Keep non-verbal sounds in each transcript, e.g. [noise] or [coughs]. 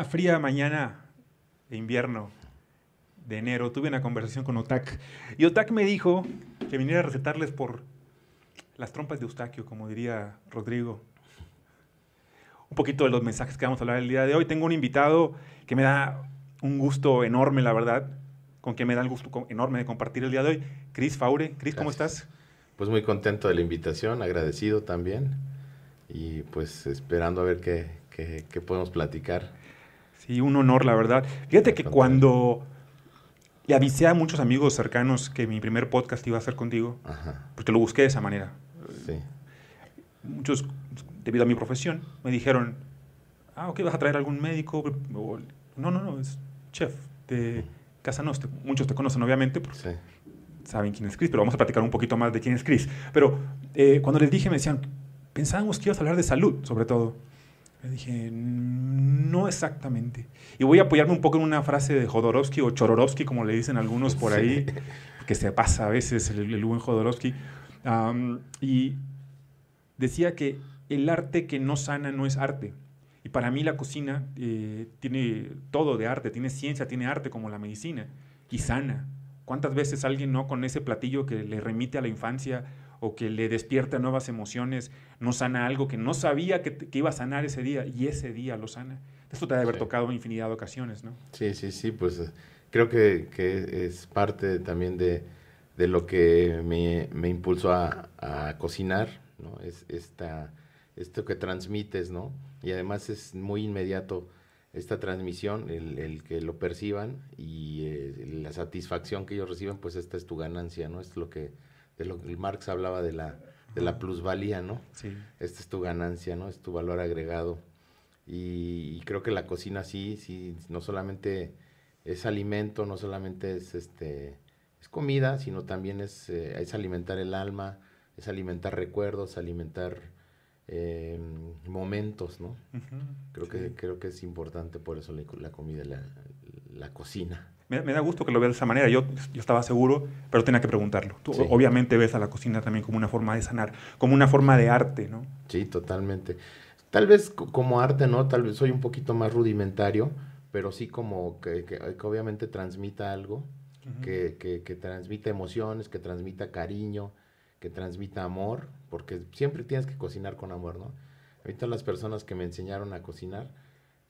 una fría mañana de invierno de enero tuve una conversación con Otak y Otak me dijo que viniera a recetarles por las trompas de Eustaquio, como diría Rodrigo. Un poquito de los mensajes que vamos a hablar el día de hoy. Tengo un invitado que me da un gusto enorme, la verdad, con que me da el gusto enorme de compartir el día de hoy. Cris Faure. Cris, ¿cómo estás? Pues muy contento de la invitación, agradecido también y pues esperando a ver qué, qué, podemos platicar. Sí, un honor, la verdad. Fíjate que cuando le avisé a muchos amigos cercanos que mi primer podcast iba a ser contigo, porque lo busqué de esa manera. Sí. Muchos, debido a mi profesión, me dijeron, ah, ok, vas a traer algún médico. No, no, no, es chef de Casa Nostra. Muchos te conocen, obviamente, porque saben quién es Chris, pero vamos a platicar un poquito más de quién es Chris. Pero eh, cuando les dije, me decían, pensábamos que ibas a hablar de salud, sobre todo. Le dije, no exactamente. Y voy a apoyarme un poco en una frase de Jodorowsky o Chororovsky, como le dicen algunos por ahí, que se pasa a veces el, el buen Jodorowsky. y decía que el arte que no sana no es arte. Y para mí la cocina eh, tiene todo de arte, tiene ciencia, tiene arte como la medicina, y sana. ¿Cuántas veces alguien no con ese platillo que le remite a la infancia o que le despierta nuevas emociones, no sana algo que no sabía que, iba a sanar ese día y ese día lo sana. Esto te debe haber tocado infinidad de ocasiones, ¿no? Sí, sí, sí, pues eh, creo que, es parte también de, lo que me, impulsó a, cocinar, ¿no? Es esta, esto que transmites, ¿no? Y además es muy inmediato esta transmisión, el, que lo perciban y eh, la satisfacción que ellos reciben, pues esta es tu ganancia, ¿no? Es lo que de lo que Marx hablaba de la, de la plusvalía, ¿no? Sí. Esta es tu ganancia, ¿no? Es tu valor agregado. Y, creo que la cocina sí, sí, no solamente es alimento, no solamente es este es comida, sino también es, eh, es alimentar el alma, es alimentar recuerdos, alimentar eh, momentos, ¿no? creo, que, creo que es importante por eso la, la comida, la, la cocina me, da gusto que lo veas de esa manera. Yo, yo estaba seguro, pero tenía que preguntarlo. Tú obviamente ves a la cocina también como una forma de sanar, como una forma de arte, ¿no? Sí, totalmente. Tal vez como arte, ¿no? Tal vez soy un poquito más rudimentario, pero sí como que, que, obviamente transmita algo, que, que, transmita emociones, que transmita cariño, que transmita amor, porque siempre tienes que cocinar con amor, ¿no? Ahorita las personas que me enseñaron a cocinar,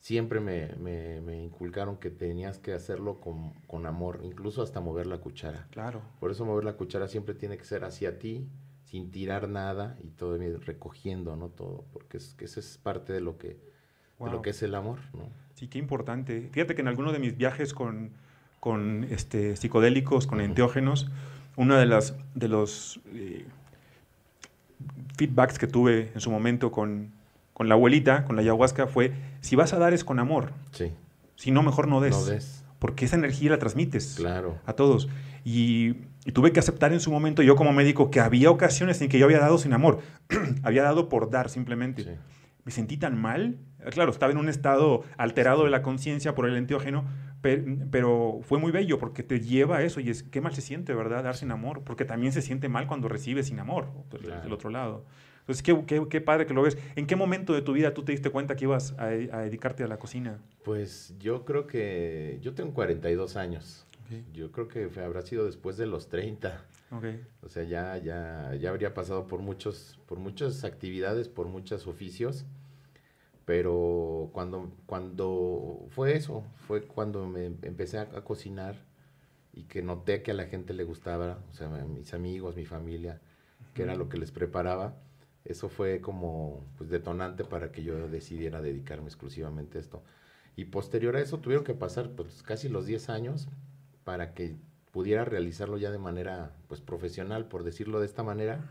siempre me, me, inculcaron que tenías que hacerlo con, con, amor, incluso hasta mover la cuchara. Claro. Por eso mover la cuchara siempre tiene que ser hacia ti, sin tirar nada y todo recogiendo, ¿no? Todo, porque es, que eso es parte de lo que, de lo que es el amor, ¿no? Sí, qué importante. Fíjate que en alguno de mis viajes con, con este, psicodélicos, con enteógenos, uno de, las, de los eh, feedbacks que tuve en su momento con, con la abuelita, con la ayahuasca, fue, si vas a dar es con amor. Sí. Si no, mejor no des. No des. Porque esa energía la transmites claro. a todos. Y, tuve que aceptar en su momento, yo como médico, que había ocasiones en que yo había dado sin amor. [clears throat] había dado por dar simplemente. Me sentí tan mal. Claro, estaba en un estado alterado de la conciencia por el enteógeno, pero, fue muy bello porque te lleva a eso y es qué mal se siente, ¿verdad? Dar sin amor, porque también se siente mal cuando recibes sin amor del otro lado. Entonces, qué, qué, padre que lo ves. ¿En qué momento de tu vida tú te diste cuenta que ibas a, dedicarte a la cocina? Pues yo creo que yo tengo 42 años. Yo creo que habrá sido después de los 30. Okay. O sea, ya, ya, ya habría pasado por, muchos, por muchas actividades, por muchos oficios. Pero cuando, cuando fue eso, fue cuando me empecé a, a cocinar y que noté que a la gente le gustaba, o sea, a mis amigos, mi familia, que era lo que les preparaba eso fue como pues, detonante para que yo decidiera dedicarme exclusivamente a esto. Y posterior a eso tuvieron que pasar pues, casi los 10 años para que pudiera realizarlo ya de manera pues, profesional, por decirlo de esta manera,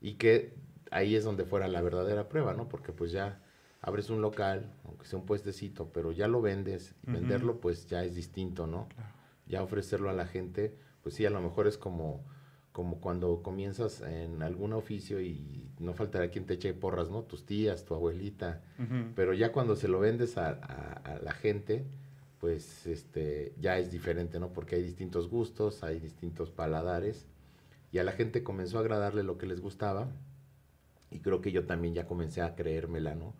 y que ahí es donde fuera la verdadera prueba, ¿no? Porque pues ya abres un local, aunque sea un puestecito, pero ya lo vendes, venderlo pues ya es distinto, ¿no? Ya ofrecerlo a la gente, pues sí, a lo mejor es como como cuando comienzas en algún oficio y no faltará quien te eche porras, ¿no? Tus tías, tu abuelita, pero ya cuando se lo vendes a, la gente, pues este, ya es diferente, ¿no? Porque hay distintos gustos, hay distintos paladares, y a la gente comenzó a agradarle lo que les gustaba, y creo que yo también ya comencé a creérmela, ¿no?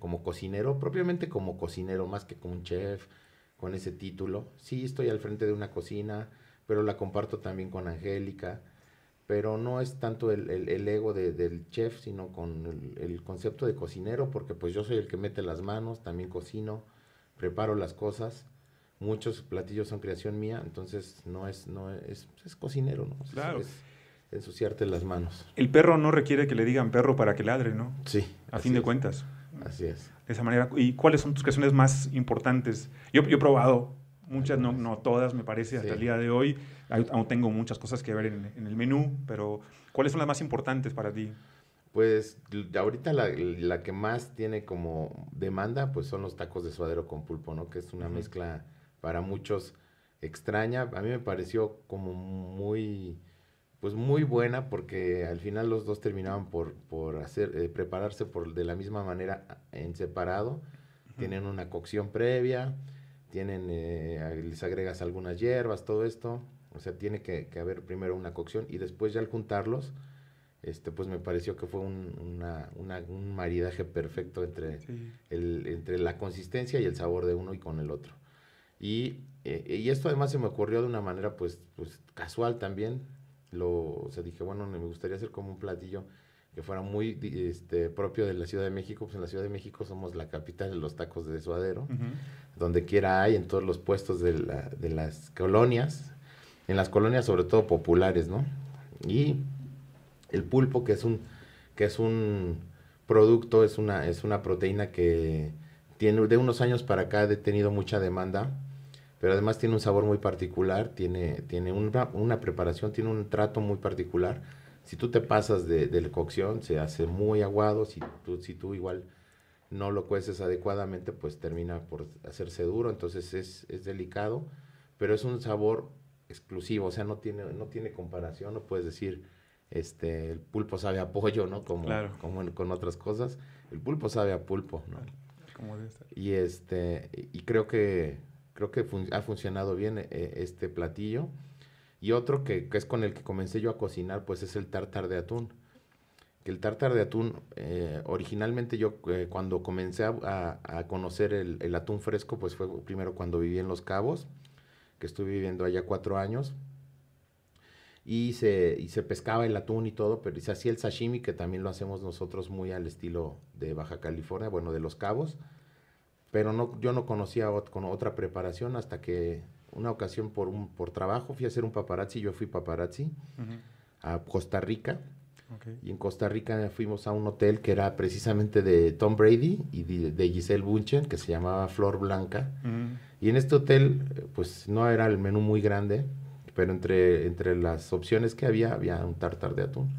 como cocinero, propiamente como cocinero, más que como un chef, con ese título. Sí, estoy al frente de una cocina, pero la comparto también con Angélica. Pero no es tanto el, el, ego del chef, sino con el, el, concepto de cocinero, porque pues yo soy el que mete las manos, también cocino, preparo las cosas. Muchos platillos son creación mía, entonces no es, no es, es cocinero, ¿no? Claro. Es, ensuciarte las manos. El perro no requiere que le digan perro para que ladre, ¿no? Sí. A fin de cuentas. Así es. De esa manera. ¿Y cuáles son tus creaciones más importantes? Yo, yo he probado muchas, no, no todas, me parece, hasta el día de hoy. Aún tengo muchas cosas que ver en, en, el menú, pero ¿cuáles son las más importantes para ti? Pues ahorita la, la, que más tiene como demanda, pues son los tacos de suadero con pulpo, ¿no? Que es una mezcla para muchos extraña. A mí me pareció como muy pues muy buena porque al final los dos terminaban por, por hacer, eh, prepararse por, de la misma manera en separado. Tienen una cocción previa, tienen, eh, les agregas algunas hierbas, todo esto. O sea, tiene que, haber primero una cocción y después ya al juntarlos, este, pues me pareció que fue un, una, un maridaje perfecto entre, el, entre la consistencia y el sabor de uno y con el otro. Y, eh, y esto además se me ocurrió de una manera pues, pues casual también lo, o sea, dije, bueno, me gustaría hacer como un platillo que fuera muy este, propio de la Ciudad de México, pues en la Ciudad de México somos la capital de los tacos de suadero, donde quiera hay, en todos los puestos de, la, las colonias, en las colonias sobre todo populares, ¿no? Y el pulpo, que es un, que es un producto, es una, es una proteína que tiene de unos años para acá ha tenido mucha demanda, pero además tiene un sabor muy particular, tiene, tiene una, una, preparación, tiene un trato muy particular. Si tú te pasas de, de, la cocción, se hace muy aguado, si tú, si tú igual no lo cueces adecuadamente, pues termina por hacerse duro, entonces es, es delicado, pero es un sabor exclusivo, o sea, no tiene, no tiene comparación, no puedes decir, este, el pulpo sabe a pollo, ¿no? Como, como con otras cosas, el pulpo sabe a pulpo, ¿no? Y este, y creo que Creo que ha funcionado bien eh, este platillo. Y otro que, es con el que comencé yo a cocinar, pues es el tartar de atún. El tartar de atún, eh, originalmente yo eh, cuando comencé a, conocer el, atún fresco, pues fue primero cuando viví en Los Cabos, que estuve viviendo allá cuatro años. Y se, y se pescaba el atún y todo, pero se hacía el sashimi, que también lo hacemos nosotros muy al estilo de Baja California, bueno, de Los Cabos pero no, yo no conocía con otra preparación hasta que una ocasión por, un, por trabajo fui a hacer un paparazzi, yo fui paparazzi a Costa Rica. Y en Costa Rica fuimos a un hotel que era precisamente de Tom Brady y de, Giselle Bunchen, que se llamaba Flor Blanca. Y en este hotel, pues no era el menú muy grande, pero entre, entre las opciones que había, había un tartar de atún.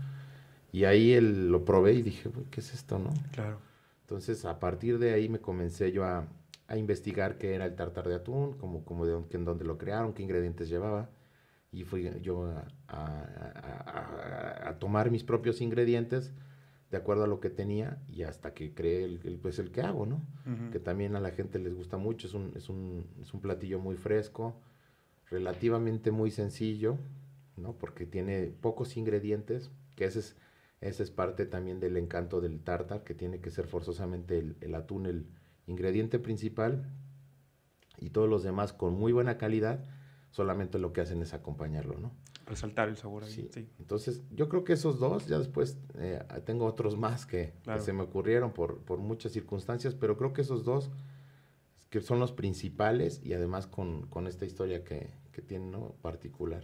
Y ahí lo probé y dije, ¿qué es esto, no? Claro. Entonces, a partir de ahí me comencé yo a, investigar qué era el tartar de atún, como, como de, en dónde lo crearon, qué ingredientes llevaba. Y fui yo a, tomar mis propios ingredientes de acuerdo a lo que tenía y hasta que creé el, pues el que hago, ¿no? Que también a la gente les gusta mucho, es un, es un, es un platillo muy fresco, relativamente muy sencillo, ¿no? Porque tiene pocos ingredientes, que ese es esa es parte también del encanto del tartar, que tiene que ser forzosamente el, atún el ingrediente principal y todos los demás con muy buena calidad, solamente lo que hacen es acompañarlo, ¿no? Resaltar el sabor ahí. Sí. Entonces, yo creo que esos dos, ya después eh, tengo otros más que, se me ocurrieron por, por muchas circunstancias, pero creo que esos dos que son los principales y además con, con esta historia que, que tiene ¿no? particular.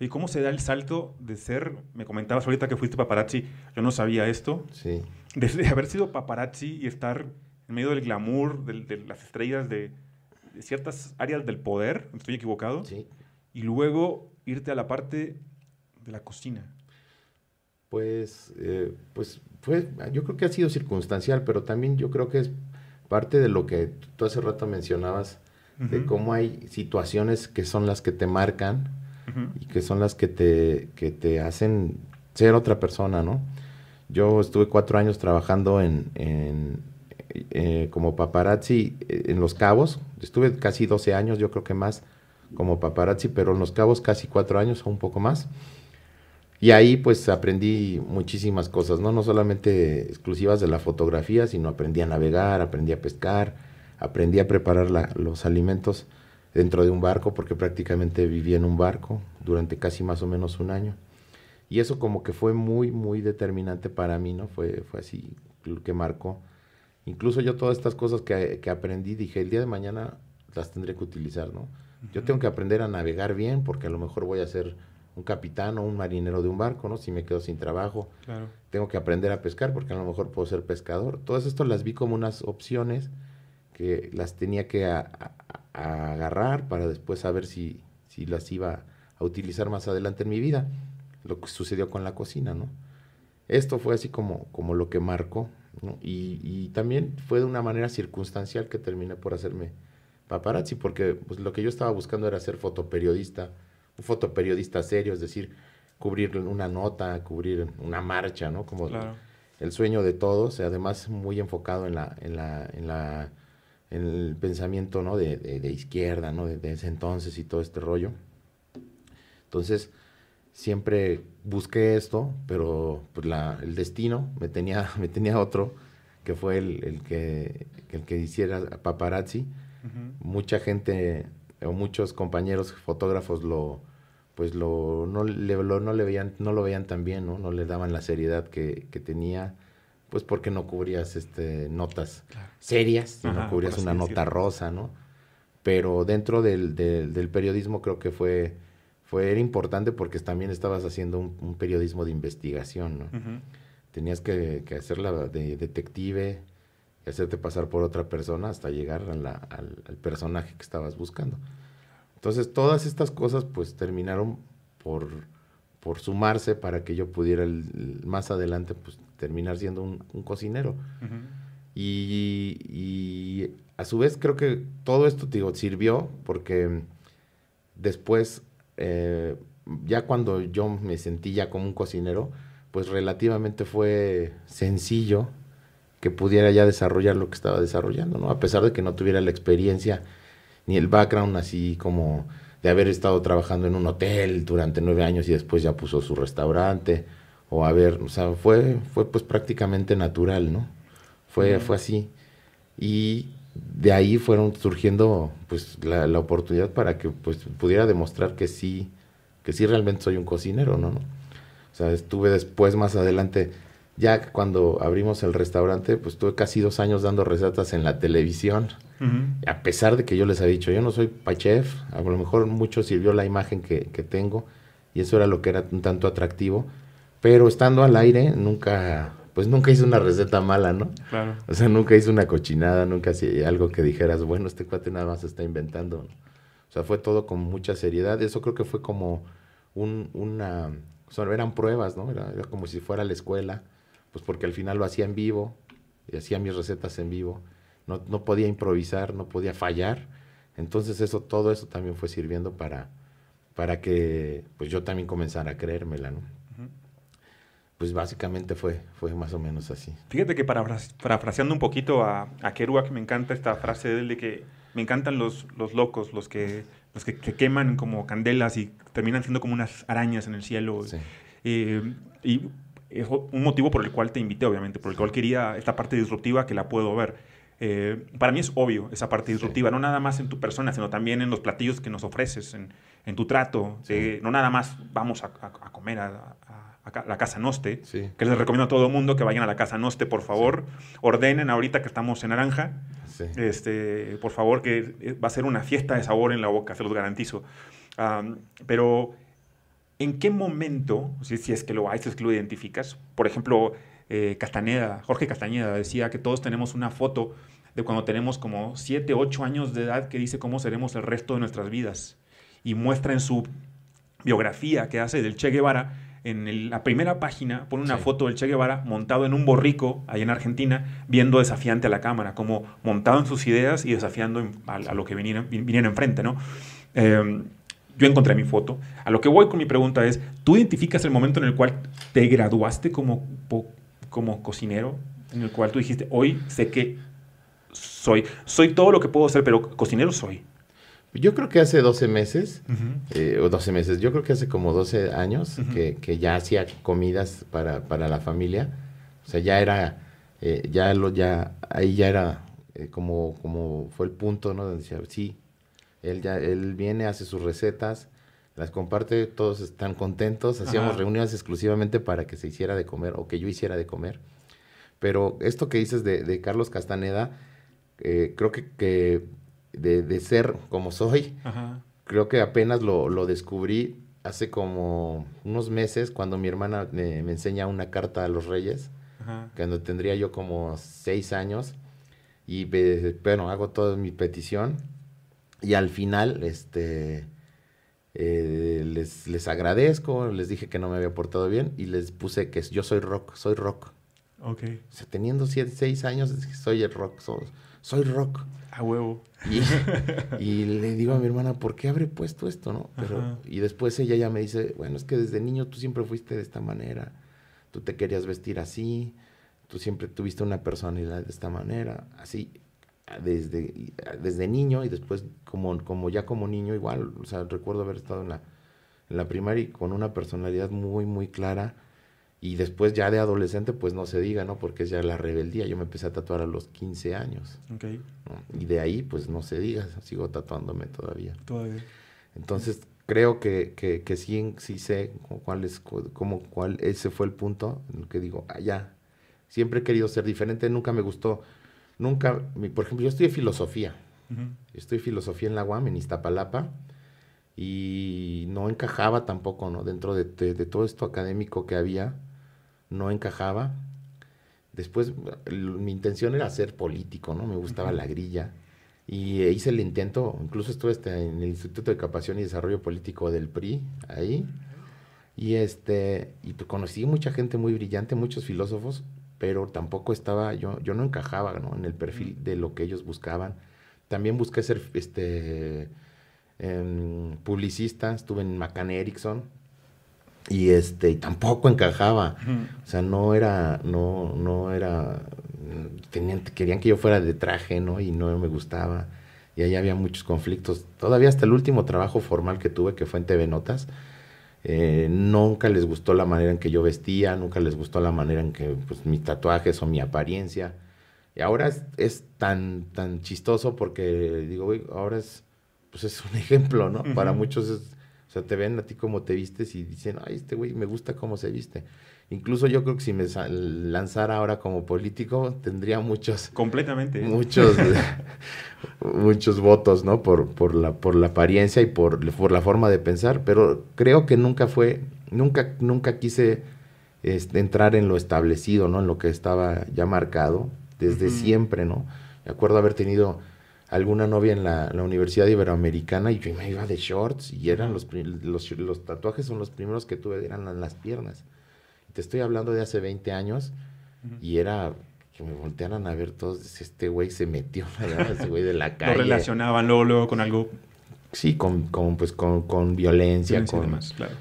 ¿Y cómo se da el salto de ser, me comentabas ahorita que fuiste paparazzi, yo no sabía esto, sí. de, haber sido paparazzi y estar en medio del glamour, de, las estrellas, de, ciertas áreas del poder, estoy equivocado, sí. y luego irte a la parte de la cocina. Pues, eh, pues fue, yo creo que ha sido circunstancial, pero también yo creo que es parte de lo que tú hace rato mencionabas, de cómo hay situaciones que son las que te marcan y que son las que te, que te hacen ser otra persona, ¿no? Yo estuve cuatro años trabajando en, eh, como paparazzi eh, en Los Cabos. Estuve casi 12 años, yo creo que más, como paparazzi, pero en Los Cabos casi cuatro años o un poco más. Y ahí pues aprendí muchísimas cosas, ¿no? No solamente exclusivas de la fotografía, sino aprendí a navegar, aprendí a pescar, aprendí a preparar los alimentos dentro de un barco, porque prácticamente viví en un barco durante casi más o menos un año. Y eso como que fue muy, muy determinante para mí, ¿no? Fue, fue así lo que marcó. Incluso yo todas estas cosas que, que aprendí, dije, el día de mañana las tendré que utilizar, ¿no? Yo tengo que aprender a navegar bien porque a lo mejor voy a ser un capitán o un marinero de un barco, ¿no? Si me quedo sin trabajo. Tengo que aprender a pescar porque a lo mejor puedo ser pescador. Todas esto las vi como unas opciones que las tenía que agarrar para después saber si, si las iba a utilizar más adelante en mi vida. Lo que sucedió con la cocina, ¿no? Esto fue así como, como lo que marcó, y, y también fue de una manera circunstancial que terminé por hacerme paparazzi, porque pues, lo que yo estaba buscando era ser fotoperiodista, un fotoperiodista serio, es decir, cubrir una nota, cubrir una marcha, ¿no? Como el sueño de todos, además muy enfocado en la, en la, en la, en el pensamiento, ¿no? De, de, izquierda, ¿no? De, ese entonces y todo este rollo. Entonces, siempre busqué esto, pero pues, la, el destino me tenía, [laughs] me tenía otro, que fue el, el que, el que hiciera paparazzi Mucha gente o muchos compañeros fotógrafos lo pues lo no le, no le veían no lo veían tan bien, ¿no? No le daban la seriedad que, tenía pues porque no cubrías este notas serias, no cubrías una nota rosa, ¿no? Pero dentro del, del, periodismo creo que fue, fue era importante porque también estabas haciendo un, periodismo de investigación, ¿no? Tenías que, que hacerla de detective, y hacerte pasar por otra persona hasta llegar al, personaje que estabas buscando. Entonces todas estas cosas pues terminaron por, por sumarse para que yo pudiera más adelante pues terminar siendo un, cocinero. y, a su vez creo que todo esto digo, sirvió porque después, eh, ya cuando yo me sentí ya como un cocinero, pues relativamente fue sencillo que pudiera ya desarrollar lo que estaba desarrollando, ¿no? A pesar de que no tuviera la experiencia ni el background así como de haber estado trabajando en un hotel durante nueve años y después ya puso su restaurante, o haber, o sea, fue, fue pues prácticamente natural, ¿no? Fue, fue así. Y de ahí fueron surgiendo pues la, la, oportunidad para que pues pudiera demostrar que sí, que sí realmente soy un cocinero, ¿no? O sea, estuve después más adelante ya cuando abrimos el restaurante, pues tuve casi dos años dando recetas en la televisión. A pesar de que yo les había dicho, yo no soy chef, a lo mejor mucho sirvió la imagen que, tengo y eso era lo que era un tanto atractivo. Pero estando al aire, nunca, pues nunca hice una receta mala, ¿no? Claro. O sea, nunca hice una cochinada, nunca hice algo que dijeras, bueno, este cuate nada más está inventando. O sea, fue todo con mucha seriedad. Eso creo que fue como un, una, o sea, eran pruebas, ¿no? Era, era como si fuera la escuela pues porque al final lo hacía en vivo, y hacía mis recetas en vivo, no, no podía improvisar, no podía fallar, entonces eso, todo eso también fue sirviendo para, para que pues yo también comenzara a creérmela, ¿no? Pues básicamente fue, fue más o menos así. Fíjate que para, parafraseando un poquito a, a Kerouac, me encanta esta frase de él de que me encantan los, los locos, los que, los que, queman como candelas y terminan siendo como unas arañas en el cielo. Eh, y es un motivo por el cual te invité, obviamente, por el cual quería esta parte disruptiva que la puedo ver. Eh, para mí es obvio esa parte disruptiva, no nada más en tu persona, sino también en los platillos que nos ofreces, en, en tu trato. no nada más vamos a, a, comer a, a, la Casa Noste, que les recomiendo a todo el mundo que vayan a la Casa Noste, por favor. Ordenen ahorita que estamos en naranja. Este, por favor, que va a ser una fiesta de sabor en la boca, se los garantizo. pero ¿En qué momento, si, si es que lo hay, si es que lo identificas? Por ejemplo, eh, Castañeda, Jorge Castañeda decía que todos tenemos una foto de cuando tenemos como 7, 8 años de edad que dice cómo seremos el resto de nuestras vidas. Y muestra en su biografía que hace del Che Guevara, en la primera página pone una foto del Che Guevara montado en un borrico ahí en Argentina, viendo desafiante a la cámara, como montado en sus ideas y desafiando a, lo que viniera, viniera enfrente, ¿no? Eh, yo encontré mi foto. A lo que voy con mi pregunta es, ¿tú identificas el momento en el cual te graduaste como, como cocinero? En el cual tú dijiste, hoy sé que soy, soy todo lo que puedo ser, pero cocinero soy. Yo creo que hace 12 meses, eh, o 12 meses, yo creo que hace como 12 años que, que, ya hacía comidas para, para, la familia. O sea, ya era, eh, ya lo, ya, ahí ya era eh, como, como fue el punto, ¿no? Donde decía, sí, él ya, él viene, hace sus recetas, las comparte, todos están contentos, hacíamos reuniones exclusivamente para que se hiciera de comer o que yo hiciera de comer. Pero esto que dices de, de Carlos Castaneda, creo que, que de, ser como soy, creo que apenas lo, descubrí hace como unos meses cuando mi hermana me, enseña una carta a los reyes, cuando tendría yo como seis años, y bueno, hago toda mi petición, y al final, este... Eh, les, les agradezco, les dije que no me había portado bien y les puse que yo soy rock, soy rock. Ok. O sea, teniendo siete, seis años, soy el rock, soy, soy rock. A huevo. Y, le digo a mi hermana, ¿por qué habré puesto esto, no? Pero, y después ella ya me dice, bueno, es que desde niño tú siempre fuiste de esta manera. Tú te querías vestir así. Tú siempre tuviste una personalidad de esta manera. Así, desde, desde niño y después como, como ya como niño igual. O sea, recuerdo haber estado en la, en la primaria y con una personalidad muy, muy clara y después ya de adolescente, pues no se diga, ¿no? Porque es ya la rebeldía. Yo me empecé a tatuar a los 15 años. Okay. Y de ahí, pues no se diga, sigo tatuándome todavía. Todavía. Entonces, creo que, que, que sí, sí sé cuál es, cómo, cuál, ese fue el punto en el que digo, ah, ya, siempre he querido ser diferente, nunca me gustó, nunca, por ejemplo, yo estudié filosofía. Estoy filosofía en la UAM, en Iztapalapa, y no encajaba tampoco, ¿no? Dentro de, de todo esto académico que había, no encajaba. Después mi intención era ser político, ¿no? Me gustaba la grilla. Y hice el intento, incluso estuve este, en el Instituto de Capacitación y Desarrollo Político del PRI, ahí. Y este, y pues conocí mucha gente muy brillante, muchos filósofos, pero tampoco estaba, yo, yo no encajaba ¿no? en el perfil de lo que ellos buscaban. También busqué ser este, em, publicista, estuve en McCann Erickson, y este y tampoco encajaba. O sea no era no no era tenían, querían que yo fuera de traje no y no me gustaba. Y ahí había muchos conflictos. Todavía hasta el último trabajo formal que tuve que fue en TV Notas eh, nunca les gustó la manera en que yo vestía nunca les gustó la manera en que pues mis tatuajes o mi apariencia. Y ahora es, tan tan chistoso porque digo ahora es pues es un [laughs] ejemplo no para muchos es o sea, te ven a ti como te vistes y dicen, ay, este güey me gusta cómo se viste. Incluso yo creo que si me lanzara ahora como político, tendría muchos... Completamente. Muchos, [laughs] [laughs] muchos votos, ¿no? Por, por, la, por la apariencia y por, por la forma de pensar. Pero creo que nunca fue, nunca, nunca quise este, entrar en lo establecido, ¿no? En lo que estaba ya marcado desde siempre, ¿no? Me acuerdo haber tenido alguna novia en la, Universidad Iberoamericana y yo me iba de shorts y eran los, los, tatuajes son los primeros que tuve, eran en las piernas. Te estoy hablando de hace 20 años y era que me voltearan a ver todos, este güey se metió, [laughs] ese güey de la calle. Lo relacionaban luego, con algo... Sí, con, con pues, con, violencia, con,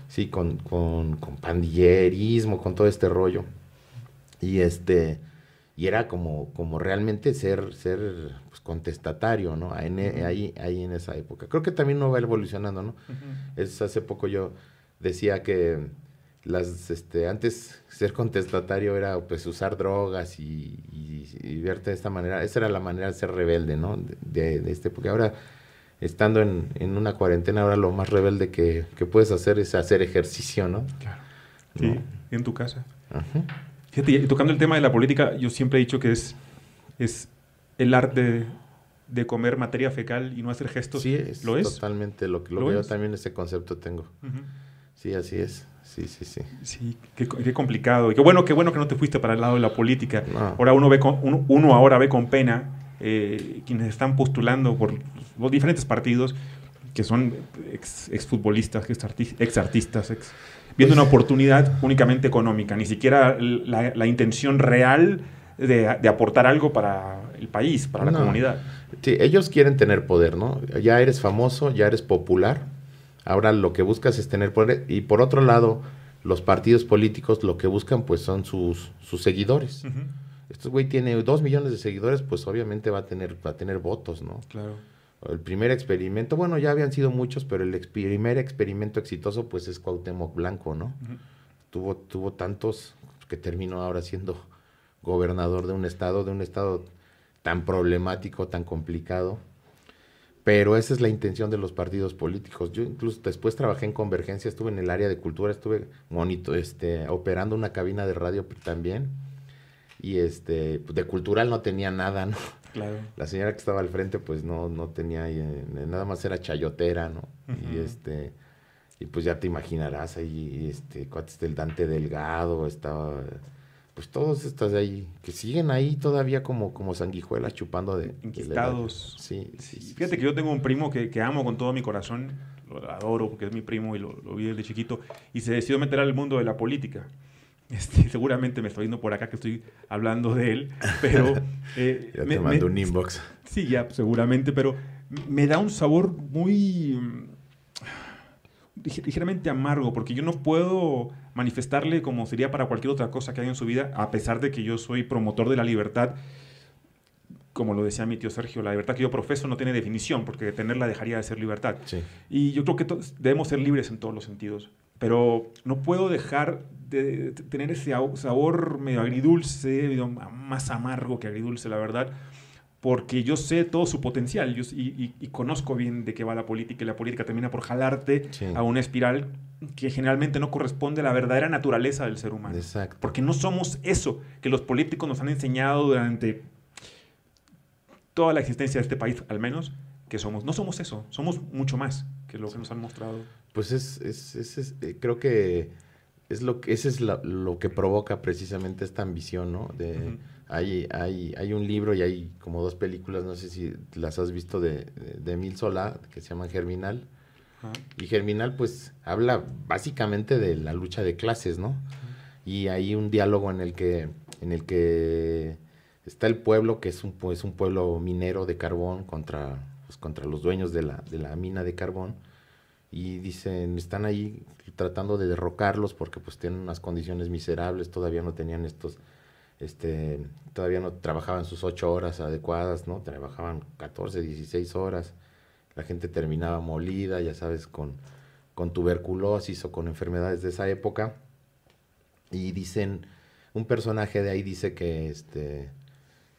sí, con, con, con pandillerismo, con todo este rollo. Y este y era como, como realmente ser, ser pues, contestatario, ¿no? Ahí, ahí, ahí, en esa época. Creo que también no va evolucionando, ¿no? es, hace poco yo decía que las, este, antes ser contestatario era pues usar drogas y, verte de esta manera. Esa era la manera de ser rebelde, ¿no? De, de este, porque ahora estando en, en, una cuarentena, ahora lo más rebelde que, que, puedes hacer es hacer ejercicio, ¿no? Claro. Sí, en tu casa. Ajá. Fíjate, tocando el tema de la política, yo siempre he dicho que es, es el arte de comer materia fecal y no hacer gestos. Sí, es ¿Lo es? totalmente lo que lo, veo también ese concepto tengo. Sí, así es. Sí, sí, sí. Sí, qué, complicado. Y qué bueno, qué bueno que no te fuiste para el lado de la política. Ahora uno ve con, uno, ahora ve con pena eh, quienes están postulando por los diferentes partidos que son ex, exfutbolistas, ex, artistas, ex viendo una oportunidad únicamente económica, ni siquiera la, intención real de, aportar algo para el país, para la comunidad. Sí, ellos quieren tener poder, ¿no? Ya eres famoso, ya eres popular, ahora lo que buscas es tener poder. Y por otro lado, los partidos políticos lo que buscan pues son sus, sus seguidores. Este güey tiene dos millones de seguidores, pues obviamente va a tener, va a tener votos, ¿no? Claro. El primer experimento, bueno, ya habían sido muchos, pero el primer experimento exitoso pues es Cuauhtémoc Blanco, ¿no? tuvo, tuvo tantos que terminó ahora siendo gobernador de un estado, de un estado tan problemático, tan complicado. Pero esa es la intención de los partidos políticos. Yo incluso después trabajé en Convergencia, estuve en el área de cultura, estuve monito, este, operando una cabina de radio también. Y este, de cultural no tenía nada, ¿no? Claro. La señora que estaba al frente, pues no, no tenía, eh, nada más era chayotera, ¿no? Y este, y pues ya te imaginarás ahí, este, cuates del Dante Delgado, estaba pues todos estos de ahí, que siguen ahí todavía como, como sanguijuelas chupando de... Inquistados. sí, sí, Fíjate que yo tengo un primo que, que, amo con todo mi corazón, lo adoro porque es mi primo y lo, lo vi desde chiquito, y se decidió meter al mundo de la política. Este, [laughs] seguramente me estoy viendo por acá que estoy hablando de él, pero... [laughs] Eh, ya te mando un inbox. Sí, ya, seguramente, pero me da un sabor muy ligeramente amargo, porque yo no puedo manifestarle como sería para cualquier otra cosa que haya en su vida, a pesar de que yo soy promotor de la libertad. Como lo decía mi tío Sergio, la libertad que yo profeso no tiene definición, porque tenerla dejaría de ser libertad. Y yo creo que debemos ser libres en todos los sentidos. Pero no puedo dejar de tener ese sabor medio agridulce, medio más amargo que agridulce, la verdad porque yo sé todo su potencial y, conozco bien de qué va la política y la política termina por jalarte a una espiral que generalmente no corresponde a la verdadera naturaleza del ser humano. Exacto. Porque no somos eso que los políticos nos han enseñado durante toda la existencia de este país, al menos, que somos. No somos eso, somos mucho más que lo que nos han mostrado. Pues es, es, es, eh, creo que es lo que, ese es lo que provoca precisamente esta ambición, ¿no? De, hay, hay, hay un libro y hay como dos películas, no sé si las has visto, de, de Emil Solá, que se llaman Germinal. Y Germinal, pues, habla básicamente de la lucha de clases, ¿no? Y hay un diálogo en el que, en el que está el pueblo, que es un, pues, un pueblo minero de carbón contra, pues, contra los dueños de la, de la mina de carbón. Y dicen, están ahí tratando de derrocarlos porque pues tienen unas condiciones miserables, todavía no tenían estos este, todavía no trabajaban sus ocho horas adecuadas, ¿no? Trabajaban 14, 16 horas. La gente terminaba molida, ya sabes, con, con tuberculosis o con enfermedades de esa época. Y dicen, un personaje de ahí dice que, este,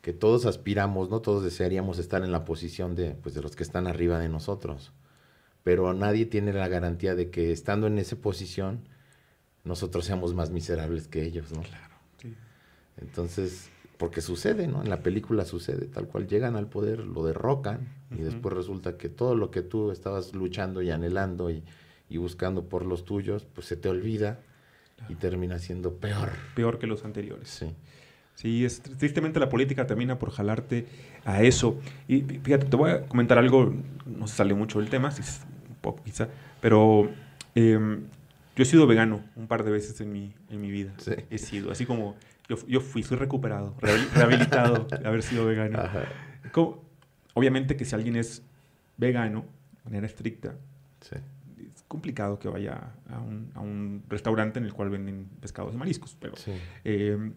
que todos aspiramos, ¿no? Todos desearíamos estar en la posición de, pues, de los que están arriba de nosotros. Pero nadie tiene la garantía de que estando en esa posición, nosotros seamos más miserables que ellos, ¿no? Claro. Entonces, porque sucede, ¿no? En la película sucede, tal cual llegan al poder, lo derrocan y después resulta que todo lo que tú estabas luchando y anhelando y, buscando por los tuyos, pues se te olvida y termina siendo peor. Peor que los anteriores. Sí. Sí, es, tristemente la política termina por jalarte a eso. Y fíjate, te voy a comentar algo, no se sale mucho del tema, un poco quizá, pero em, yo he sido vegano un par de veces en mi, en mi vida. Sí. He sido, así como yo, fui, soy recuperado, rehabilitado [laughs] de haber sido vegano. obviamente que si alguien es vegano, de manera estricta, es complicado que vaya a un, restaurante en el cual venden pescados y mariscos. Pero, eh,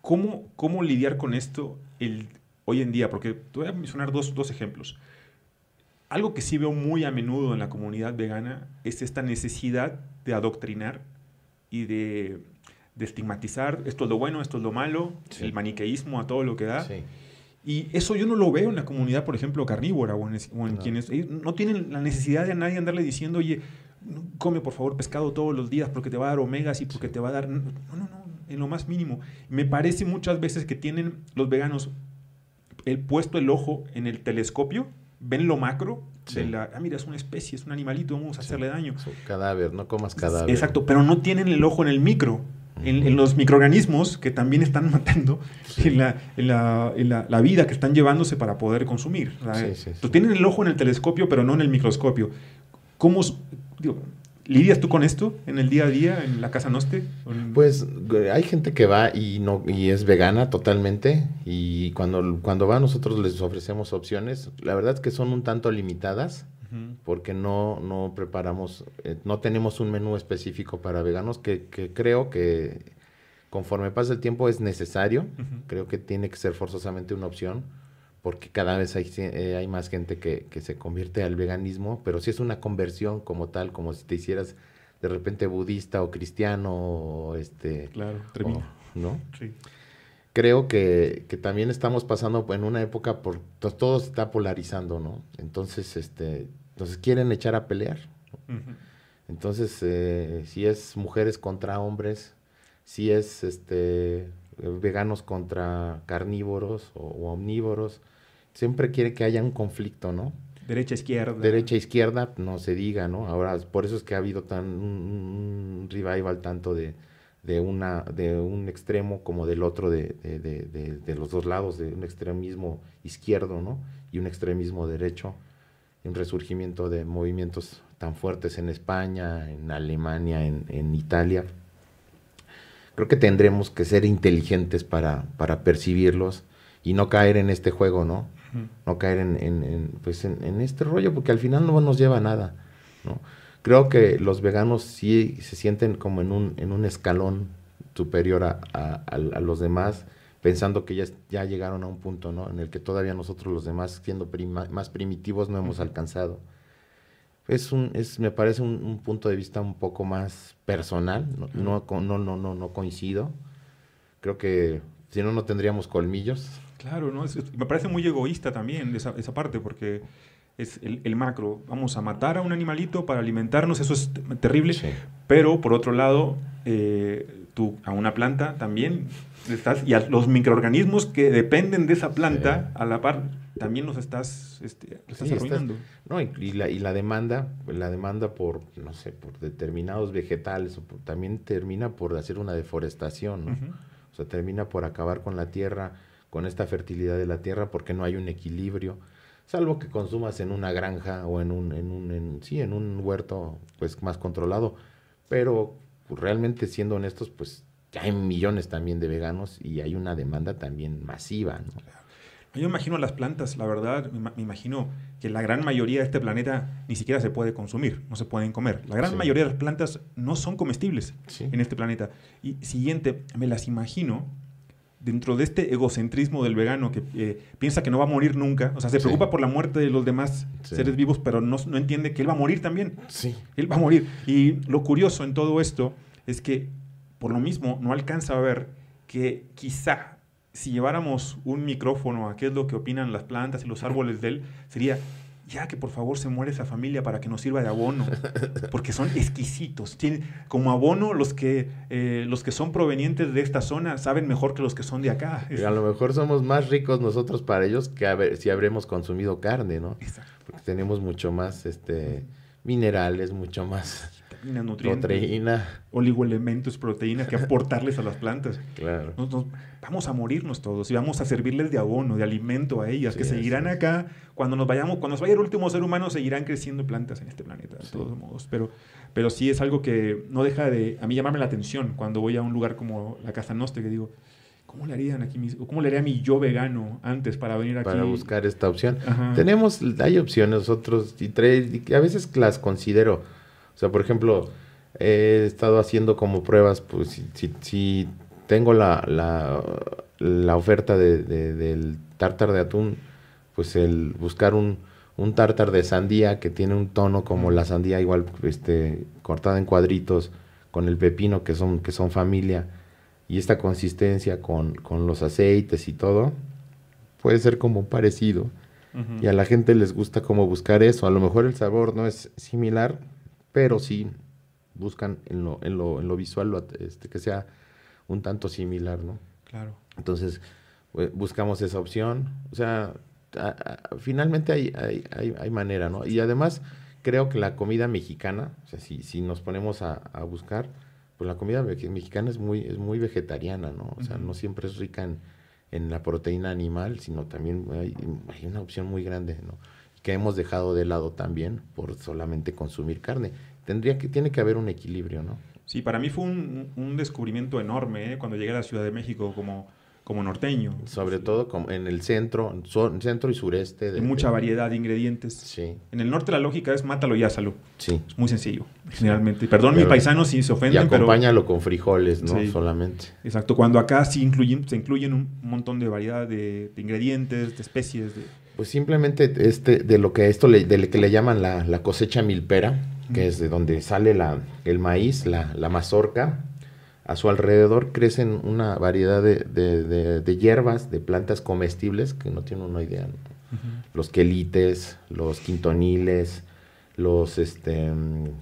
¿cómo, lidiar con esto el, hoy en día? Porque te voy a mencionar dos, dos ejemplos. Algo que sí veo muy a menudo en la comunidad vegana es esta necesidad de adoctrinar y de de estigmatizar esto es lo bueno, esto es lo malo, el maniqueísmo a todo lo que da. Y eso yo no lo veo en la comunidad, por ejemplo, carnívora o en, quienes no tienen la necesidad de nadie andarle diciendo, oye, come por favor pescado todos los días porque te va a dar omegas y porque te va a dar... No, no, no, en lo más mínimo. Me parece muchas veces que tienen los veganos el puesto el ojo en el telescopio, ven lo macro, la, ah, mira, es una especie, es un animalito, vamos a hacerle daño. Cadáver, no comas cadáver. Exacto, pero no tienen el ojo en el micro en, los microorganismos que también están [laughs] matando en, la, en, la, en la, vida que están llevándose para poder consumir. tú tienen el ojo en el telescopio, pero no en el microscopio. ¿Cómo lidias tú con esto en el día a día en la casa Noste? Pues hay gente que va y no y es vegana totalmente y cuando, cuando va nosotros les ofrecemos opciones. La verdad es que son un tanto limitadas porque no, no preparamos, eh, no tenemos un menú específico para veganos que, creo que conforme pasa el tiempo es necesario, creo que tiene que ser forzosamente una opción, porque cada vez hay, eh, hay más gente que, que, se convierte al veganismo, pero si es una conversión como tal, como si te hicieras de repente budista o cristiano o este... Claro, ¿No? Sí. Creo que, que, también estamos pasando en una época por... Todo se está polarizando, ¿no? Entonces, este... Entonces quieren echar a pelear. Entonces, eh, si es mujeres contra hombres, si es este veganos contra carnívoros o, omnívoros, siempre quiere que haya un conflicto, ¿no? Derecha izquierda. Derecha izquierda, no se diga, ¿no? Ahora por eso es que ha habido tan un, revival tanto de, de una de un extremo como del otro de, de, de, los dos lados, de un extremismo izquierdo, ¿no? Y un extremismo derecho, un resurgimiento de movimientos tan fuertes en España, en Alemania, en, en Italia creo que tendremos que ser inteligentes para, para percibirlos y no caer en este juego, ¿no? No caer en, en, pues en, este rollo, porque al final no nos lleva a nada, ¿no? Creo que los veganos sí se sienten como en un, en un escalón superior a, a, los demás, pensando que ya, ya llegaron a un punto, ¿no? En el que todavía nosotros los demás, siendo más primitivos, no hemos alcanzado es un, es, me parece un, punto de vista un poco más personal, no, no, no, no, no, coincido. Creo que si no, no tendríamos colmillos. Claro, ¿no? me parece muy egoísta también esa, esa parte, porque es el, macro. Vamos a matar a un animalito para alimentarnos, eso es terrible. Pero por otro lado, eh, tú a una planta también estás, y a los microorganismos que dependen de esa planta, a la par, también los estás, este, estás arruinando. no, y, la, y la demanda, la demanda por, no sé, por determinados vegetales, o también termina por hacer una deforestación, ¿no? O sea, termina por acabar con la tierra, con esta fertilidad de la tierra, porque no hay un equilibrio. Salvo que consumas en una granja o en un, en un, en, sí, en un huerto, pues más controlado. Pero pues, realmente siendo honestos, pues hay millones también de veganos y hay una demanda también masiva, ¿no? Yo imagino las plantas, la verdad, me, imagino que la gran mayoría de este planeta ni siquiera se puede consumir, no se pueden comer. La gran mayoría de las plantas no son comestibles en este planeta. Y siguiente, me las imagino dentro de este egocentrismo del vegano que eh, piensa que no va a morir nunca, o sea, se preocupa por la muerte de los demás seres vivos, pero no, no, entiende que él va a morir también. Sí. Él va a morir. Y lo curioso en todo esto es que por lo mismo no alcanza a ver que quizá si lleváramos un micrófono a qué es lo que opinan las plantas y los árboles de él, sería, ya que por favor se muere esa familia para que nos sirva de abono, porque son exquisitos. Tienen, como abono, los que, eh, los que son provenientes de esta zona saben mejor que los que son de acá. a lo mejor somos más ricos nosotros para ellos que si habremos consumido carne, ¿no? Exacto. Porque tenemos mucho más este, minerales, mucho más nutrientes, proteína, oligoelementos, proteína que aportarles a las plantas. [laughs] Claro. vamos a morirnos todos y vamos a servirles de abono, de alimento a ellas, que seguirán acá. Cuando nos vayamos, cuando se vaya el último ser humano, seguirán creciendo plantas en este planeta, de todos modos. Pero, pero sí es algo que no deja de a mí llamarme la atención cuando voy a un lugar como la Casa Nostre, que digo, ¿Cómo le harían aquí cómo le haría a mi yo vegano antes para venir aquí? Para buscar esta opción. Tenemos, hay opciones nosotros y, y a veces las considero sea, por ejemplo, he estado haciendo como pruebas, pues si, si, tengo la, la, la oferta de, del tártar de atún, pues el buscar un, un tártar de sandía que tiene un tono como la sandía igual este cortada en cuadritos con el pepino que son que son familia y esta consistencia con, con los aceites y todo puede ser como parecido. Y a la gente les gusta como buscar eso. A lo mejor el sabor no es similar pero sí buscan en lo, en lo, en lo visual este, que sea un tanto similar, ¿no? Claro. Entonces, buscamos esa opción. O sea, finalmente hay, hay, hay, hay, manera, ¿no? Y además, creo que la comida mexicana, o sea, si, si nos ponemos a, a buscar, pues la comida mexicana es muy, es muy vegetariana, ¿no? O sea, no siempre es rica en, en, la proteína animal, sino también hay, hay una opción muy grande, ¿no? Que hemos dejado de lado también por solamente consumir carne. Tendría que, tiene que haber un equilibrio, ¿no? Sí, para mí fue un, descubrimiento enorme ¿eh? cuando llegué a la Ciudad de México, como como norteño. Sobre todo como en el centro, centro y sureste. De, mucha variedad de ingredientes. Sí. En el norte la lógica es mátalo y ásalo. Sí. Es muy sencillo, generalmente. Perdón mis paisanos si se ofenden, Y acompáñalo con frijoles, ¿no? Solamente. Exacto. Cuando acá sí incluyen, se incluyen un montón de variedad de, ingredientes, de especies. De... Pues simplemente este, de lo que esto le, de que le llaman la, cosecha milpera, que es de donde sale la, el maíz, la, la mazorca, a su alrededor crecen una variedad de, hierbas, de plantas comestibles que no tienen una idea. Los quelites, los quintoniles, los, este,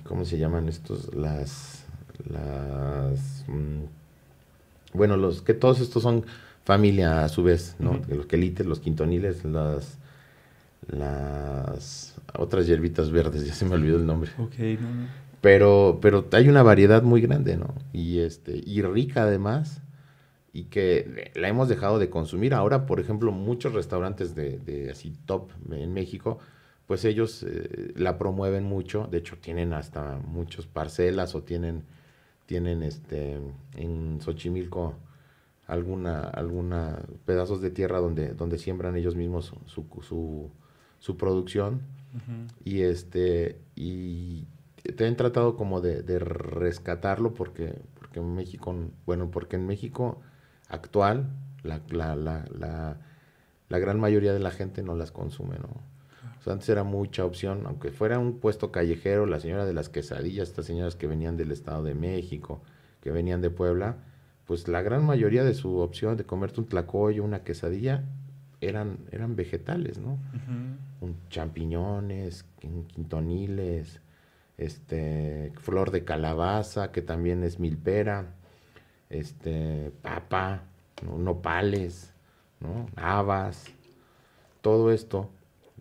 ¿cómo se llaman estos? Las, las, mm, bueno, los que todos estos son familia a su vez, ¿no? Los quelites, los quintoniles, las, las otras hierbitas verdes, ya se me olvidó el nombre. Ok, no, no. Pero, pero hay una variedad muy grande, ¿no? Y, este, y rica además, y que la hemos dejado de consumir. Ahora, por ejemplo, muchos restaurantes de, de así top en México, pues ellos eh, la promueven mucho. De hecho, tienen hasta muchos parcelas o tienen, tienen este, en Xochimilco alguna, alguna pedazos de tierra donde, donde siembran ellos mismos su, su, su producción. Y este, y te han tratado como de, rescatarlo porque, porque en México, bueno, porque en México actual la, la, la, la, gran mayoría de la gente no las consume, ¿no? O sea, antes era mucha opción, aunque fuera un puesto callejero, la señora de las quesadillas, estas señoras que venían del Estado de México, que venían de Puebla, pues la gran mayoría de su opción de comerte un tlacoyo, una quesadilla, eran, eran vegetales, ¿no? un, champiñones, quintoniles, este, flor de calabaza, que también es milpera, este, papa, nopales, ¿no? habas, todo esto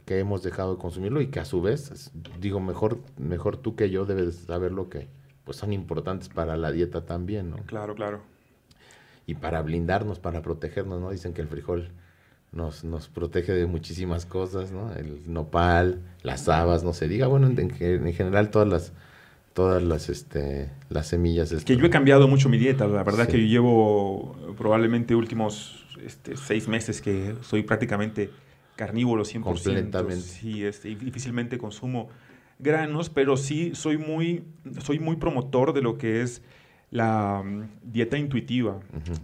que hemos dejado de consumirlo y que a su vez, digo, mejor, mejor tú que yo debes saber lo que pues son importantes para la dieta también, ¿no? Claro, claro. Y para blindarnos, para protegernos, ¿no? Dicen que el frijol nos, nos protege de muchísimas cosas, ¿no? El nopal, las habas, no se diga, bueno, en, general todas las todas las este las semillas. Que yo he cambiado mucho mi dieta, la verdad que yo llevo probablemente últimos este, seis meses que soy prácticamente carnívoro 100%. Completamente. Sí, este, difícilmente consumo granos, pero sí soy muy, soy muy promotor de lo que es la mm, dieta intuitiva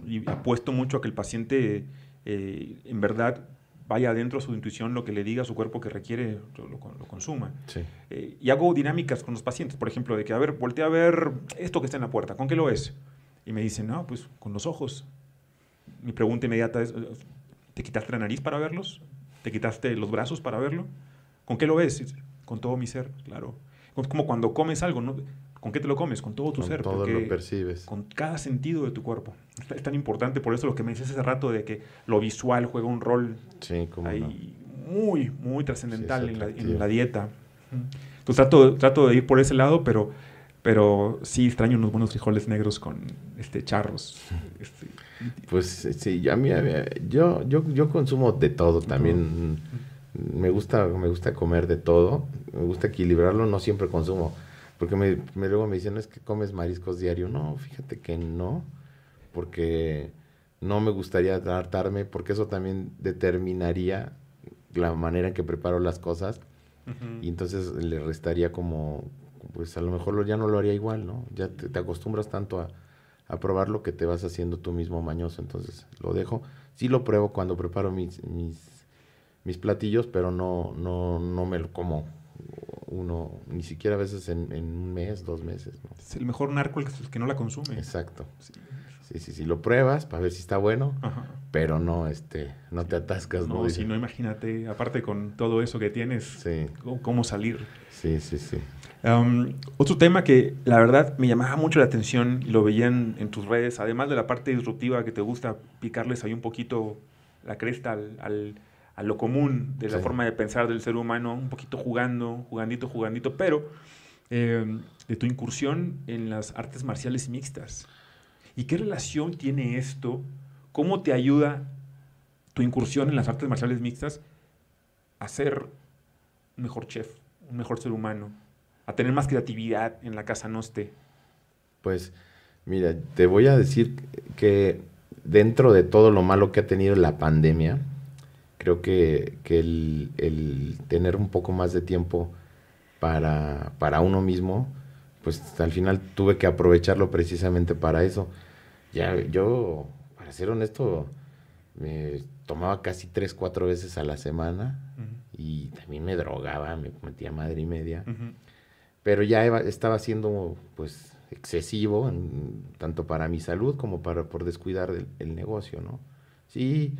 y apuesto mucho a que el paciente eh, en verdad vaya adentro a su intuición, lo que le diga a su cuerpo que requiere, lo, lo, consuma. Eh, y hago dinámicas con los pacientes, por ejemplo, de que, a ver, voltea a ver esto que está en la puerta, ¿con qué lo ves? Y me dicen, no, pues con los ojos. Mi pregunta inmediata es, ¿te quitaste la nariz para verlos? ¿Te quitaste los brazos para verlo? ¿Con qué lo ves? Con todo mi ser, claro. Como cuando comes algo, ¿no? ¿Con qué te lo comes? Con todo tu ser. Todo lo percibes. Con cada sentido de tu cuerpo. Es tan importante, por eso lo que me dices hace rato de que lo visual juega un rol sí, muy, muy trascendental en, la, dieta. Entonces trato, trato de ir por ese lado, pero, pero sí extraño unos buenos frijoles negros con este, charros. [laughs] Este, pues sí, yo, yo, yo, yo consumo de todo también. Me gusta, me gusta comer de todo, me gusta equilibrarlo, no siempre consumo porque me, luego me dicen, es que comes mariscos diario. No, fíjate que no, porque no me gustaría tratarme, porque eso también determinaría la manera en que preparo las cosas. Y entonces le restaría como, pues a lo mejor ya no lo haría igual, ¿no? Ya te, acostumbras tanto a, a, probar lo que te vas haciendo tú mismo mañoso, entonces lo dejo. Sí lo pruebo cuando preparo mis, mis, mis platillos, pero no, no, no me lo como uno, ni siquiera a veces en, un mes, dos meses. Es el mejor narco el que, no la consume. Exacto. Sí, sí, sí, lo pruebas para ver si está bueno, pero no, este, no te atascas. No, si no, imagínate, aparte con todo eso que tienes, cómo, salir. Sí, sí, sí. otro tema que la verdad me llamaba mucho la atención y lo veían en, tus redes, además de la parte disruptiva que te gusta picarles ahí un poquito la cresta al a lo común de la forma de pensar del ser humano, un poquito jugando, jugandito, jugandito, pero em, de tu incursión en las artes marciales mixtas. ¿Y qué relación tiene esto? ¿Cómo te ayuda tu incursión en las artes marciales mixtas a ser un mejor chef, un mejor ser humano, a tener más creatividad en la casa noste? Pues, mira, te voy a decir que dentro de todo lo malo que ha tenido la pandemia, creo que, el, tener un poco más de tiempo para, para uno mismo, pues al final tuve que aprovecharlo precisamente para eso. Ya, yo, para ser honesto, me tomaba casi tres, cuatro veces a la semana y también me drogaba, me metía madre y media. Pero ya estaba siendo pues excesivo, tanto para mi salud como para por descuidar el, negocio, ¿no? Sí,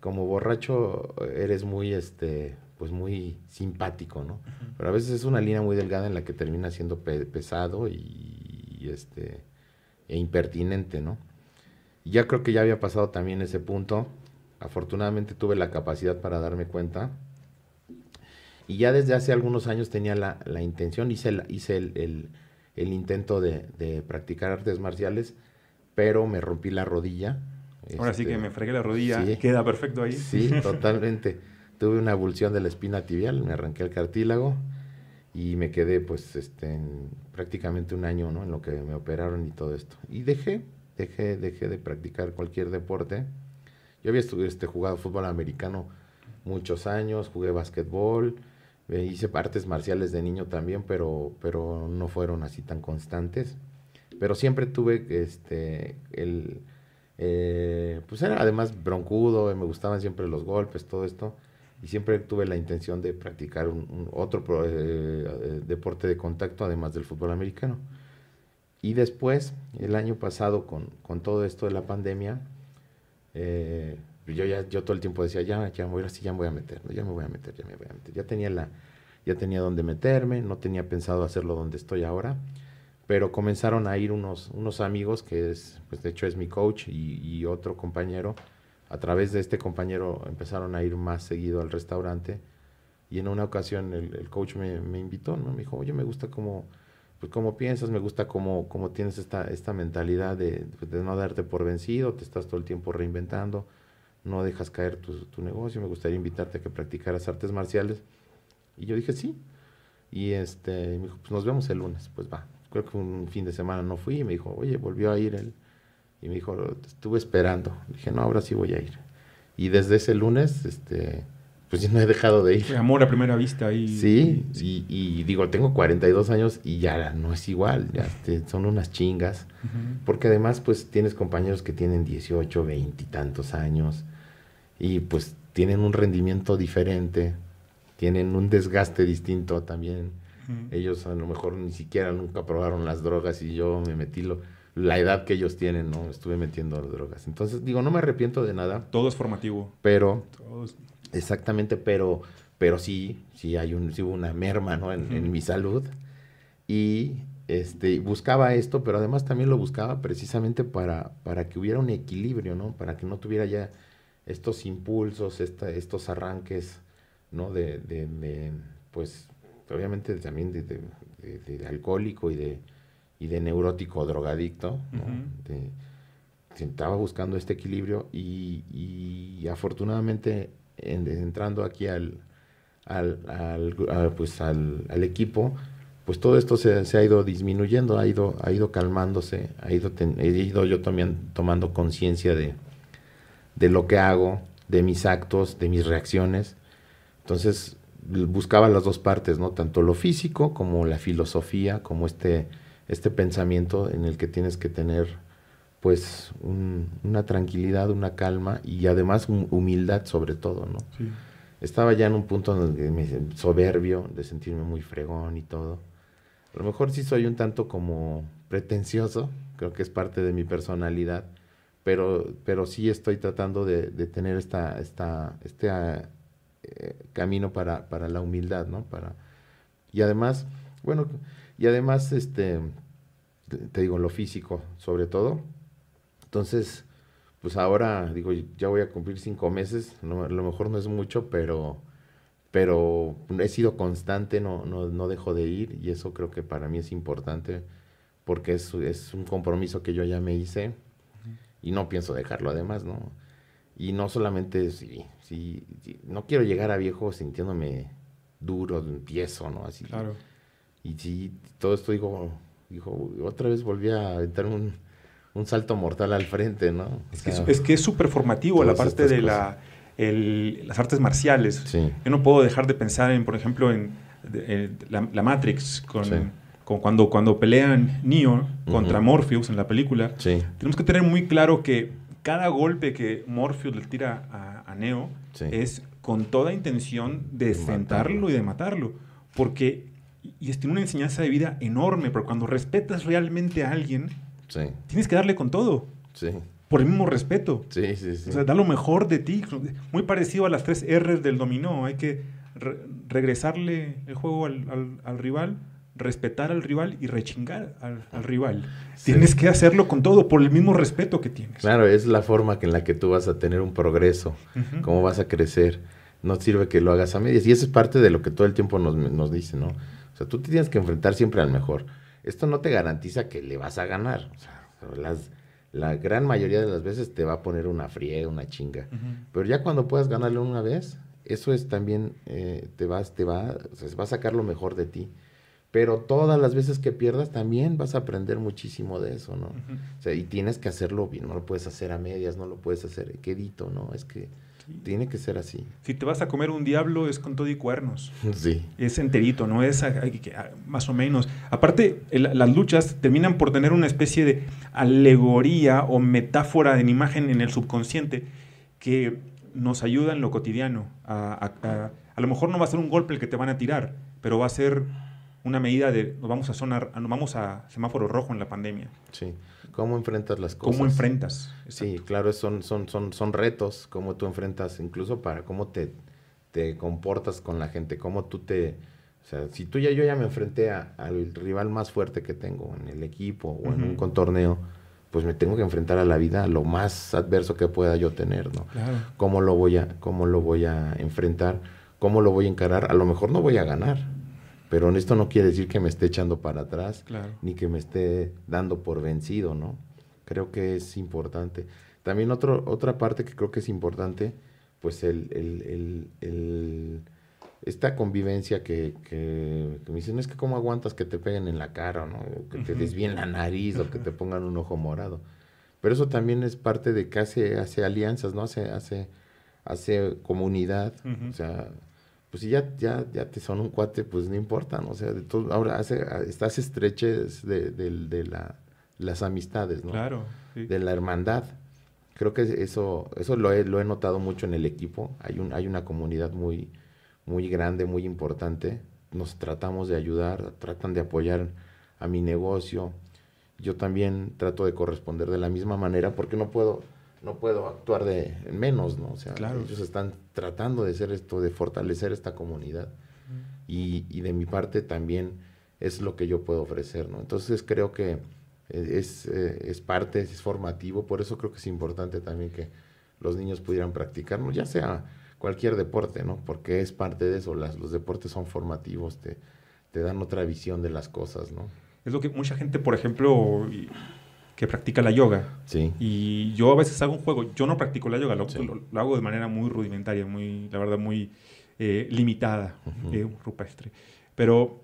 como borracho eres muy, este, pues muy simpático, ¿no? Pero a veces es una línea muy delgada en la que termina siendo pesado y, este, e impertinente, ¿no? Y ya creo que ya había pasado también ese punto. Afortunadamente tuve la capacidad para darme cuenta. Y ya desde hace algunos años tenía la, intención, hice, hice el el intento de, practicar artes marciales, pero me rompí la rodilla. Ahora sí que este, me fregué la rodilla, sí, queda perfecto ahí. Sí, [laughs] totalmente. Tuve una abulsión de la espina tibial, me arranqué el cartílago y me quedé pues este prácticamente un año, ¿no? En lo que me operaron y todo esto. Y dejé, dejé, dejé de practicar cualquier deporte. Yo había este, jugado fútbol americano muchos años, jugué básquetbol, hice artes marciales de niño también, pero, pero no fueron así tan constantes. Pero siempre tuve este, el... Eh, pues era además broncudo, me gustaban siempre los golpes, todo esto. Y siempre tuve la intención de practicar un, otro eh, deporte de contacto, además del fútbol americano. Y después, el año pasado, con, con todo esto de la pandemia, yo ya yo todo el tiempo decía, ya, ya voy, así ya me voy a meter, ya me voy a meter, ya me voy a meter. Ya tenía la, ya tenía donde meterme, no tenía pensado hacerlo donde estoy ahora, pero comenzaron a ir unos, unos amigos, que es, pues de hecho es mi coach y, otro compañero, a través de este compañero empezaron a ir más seguido al restaurante y en una ocasión el, coach me, invitó, ¿no? Me dijo, oye, me gusta cómo, pues cómo piensas, me gusta cómo, cómo tienes esta, esta mentalidad de, de, no darte por vencido, te estás todo el tiempo reinventando no dejas caer tu, negocio, me gustaría invitarte a que practicaras artes marciales. Y yo dije, sí. Y este, me dijo, pues nos vemos el lunes. Pues va. Creo que un fin de semana no fui y me dijo, oye, volvió a ir él. Y me dijo, te estuve esperando. dije, no, ahora sí voy a ir. Y desde ese lunes, este, pues ya no he dejado de ir. Amor a primera vista. Y, sí, y, digo, tengo 42 años y ya no es igual, ya son unas chingas. Porque además, pues tienes compañeros que tienen 18, 20 y tantos años y pues tienen un rendimiento diferente, tienen un desgaste distinto también. Ellos a lo mejor ni siquiera nunca probaron las drogas y yo me metí lo, la edad que ellos tienen, ¿no? Estuve metiendo las drogas. Entonces, digo, no me arrepiento de nada. Todo es formativo. Pero, exactamente, pero, pero sí, sí hay un, sí hubo una merma, ¿no? En, en mi salud. Y este, buscaba esto, pero además también lo buscaba precisamente para, para que hubiera un equilibrio, ¿no? Para que no tuviera ya estos impulsos, estos arranques, ¿no? De, de, pues, obviamente también de, alcohólico y de, y de neurótico drogadicto, estaba buscando este equilibrio y, afortunadamente entrando aquí al, al, al, pues al, equipo, pues todo esto se, se, ha ido disminuyendo, ha ido, ha ido calmándose, ha ido, he ido yo también tomando conciencia de, de lo que hago, de mis actos, de mis reacciones. Entonces buscaba las dos partes, ¿no? Tanto lo físico como la filosofía, como este, este pensamiento en el que tienes que tener pues una tranquilidad, una calma y además humildad sobre todo, ¿no? Estaba ya en un punto donde me soberbio, de sentirme muy fregón y todo. A lo mejor sí soy un tanto como pretencioso, creo que es parte de mi personalidad, pero, pero sí estoy tratando de, tener esta, esta, este eh, camino para, para, la humildad, ¿no? Para, y además, bueno, y además, este, te digo, lo físico, sobre todo. Entonces, pues ahora, digo, ya voy a cumplir cinco meses, a lo mejor no es mucho, pero, pero he sido constante, no, no, no dejo de ir, y eso creo que para mí es importante, porque es, es un compromiso que yo ya me hice y no pienso dejarlo además, ¿no? Y no solamente, sí, sí, no quiero llegar a viejo sintiéndome duro, tieso, ¿no? Así. Claro. Y sí, todo esto digo, dijo, otra vez volví a entrar un, un salto mortal al frente, ¿no? es, que es, súper formativo la parte de la, las artes marciales. Yo no puedo dejar de pensar en, por ejemplo, en, la, Matrix, con, cuando, cuando pelean Neo contra Morpheus en la película. Tenemos que tener muy claro que cada golpe que Morpheus le tira a, Neo es con toda intención de sentarlo y de matarlo. Porque, y tiene una enseñanza de vida enorme, pero cuando respetas realmente a alguien, tienes que darle con todo. Por el mismo respeto. Sí, sí, sí. O sea, da lo mejor de ti. Muy parecido a las tres R's del dominó. Hay que regresarle el juego al, al rival respetar al rival y rechingar al, rival. Tienes que hacerlo con todo, por el mismo respeto que tienes. Claro, es la forma en la que tú vas a tener un progreso, cómo vas a crecer. No sirve que lo hagas a medias. Y eso es parte de lo que todo el tiempo nos, nos dice, ¿no? O sea, tú te tienes que enfrentar siempre al mejor. Esto no te garantiza que le vas a ganar. O sea, las, la gran mayoría de las veces te va a poner una friega, una chinga. Pero ya cuando puedas ganarle una vez, eso es también, eh, te, vas, te va, va a sacar lo mejor de ti. Pero todas las veces que pierdas también vas a aprender muchísimo de eso, ¿no? o sea, y tienes que hacerlo bien, no lo puedes hacer a medias, no lo puedes hacer quedito, ¿no? Es que tiene que ser así. Si te vas a comer un diablo es con todo y cuernos. [laughs] Sí. Es enterito, no es más o menos. Aparte, las luchas terminan por tener una especie de alegoría o metáfora en imagen en el subconsciente que nos ayuda en lo cotidiano. A, a, lo mejor no va a ser un golpe el que te van a tirar, pero va a ser una medida de nos vamos a sonar, nos vamos a semáforo rojo en la pandemia. Sí. ¿Cómo enfrentas las cosas? ¿Cómo enfrentas? Sí, claro, son, son, son, son retos, cómo tú enfrentas, incluso para cómo te, te comportas con la gente, cómo tú te... O sea, si tú ya, yo ya me enfrenté al rival más fuerte que tengo en el equipo o en un contorneo, pues me tengo que enfrentar a la vida lo más adverso que pueda yo tener, ¿no? Claro. ¿Cómo lo voy a, cómo lo voy a enfrentar? ¿Cómo lo voy a encarar? A lo mejor no voy a ganar, pero esto no quiere decir que me esté echando para atrás, ni que me esté dando por vencido, ¿no? Creo que es importante. También otro, otra parte que creo que es importante, pues el, el, el, esta convivencia que, que, me dicen, es que cómo aguantas que te peguen en la cara, ¿no? que te desvíen la nariz o que te pongan un ojo morado. Pero eso también es parte de que hace, hace alianzas, ¿no? Hace, hace, hace comunidad. O sea, pues si ya, ya, ya te son un cuate, pues no importa, ¿no? O sea, de todo, ahora hace, estás estreches de, de, la, las amistades, ¿no? Claro. De la hermandad. Creo que eso, eso lo he, lo he notado mucho en el equipo. Hay, un, hay una comunidad muy, muy grande, muy importante. Nos tratamos de ayudar, tratan de apoyar a mi negocio. Yo también trato de corresponder de la misma manera porque no puedo no puedo actuar de menos, ¿no? O sea, ellos están tratando de hacer esto, de fortalecer esta comunidad. y, y, de mi parte también es lo que yo puedo ofrecer, ¿no? Entonces creo que es, eh, es parte, es formativo, por eso creo que es importante también que los niños pudieran practicarlo, ya sea cualquier deporte, ¿no? Porque es parte de eso, las, los deportes son formativos, te, te dan otra visión de las cosas, ¿no? Es lo que mucha gente, por ejemplo, que practica la yoga. Sí. Y yo a veces hago un juego, yo no practico la yoga, lo, hago de manera muy rudimentaria, muy, la verdad, muy eh, limitada, uh rupestre. Pero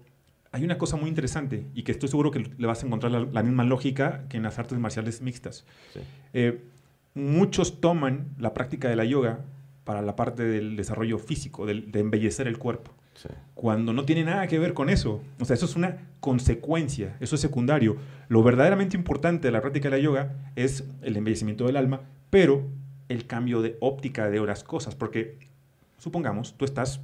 hay una cosa muy interesante y que estoy seguro que le vas a encontrar la, misma lógica que en las artes marciales mixtas. Eh, muchos toman la práctica de la yoga para la parte del desarrollo físico, de embellecer el cuerpo. Cuando no tiene nada que ver con eso. O sea, eso es una consecuencia, eso es secundario. Lo verdaderamente importante de la práctica de la yoga es el embellecimiento del alma, pero el cambio de óptica de las cosas. Porque, supongamos, tú estás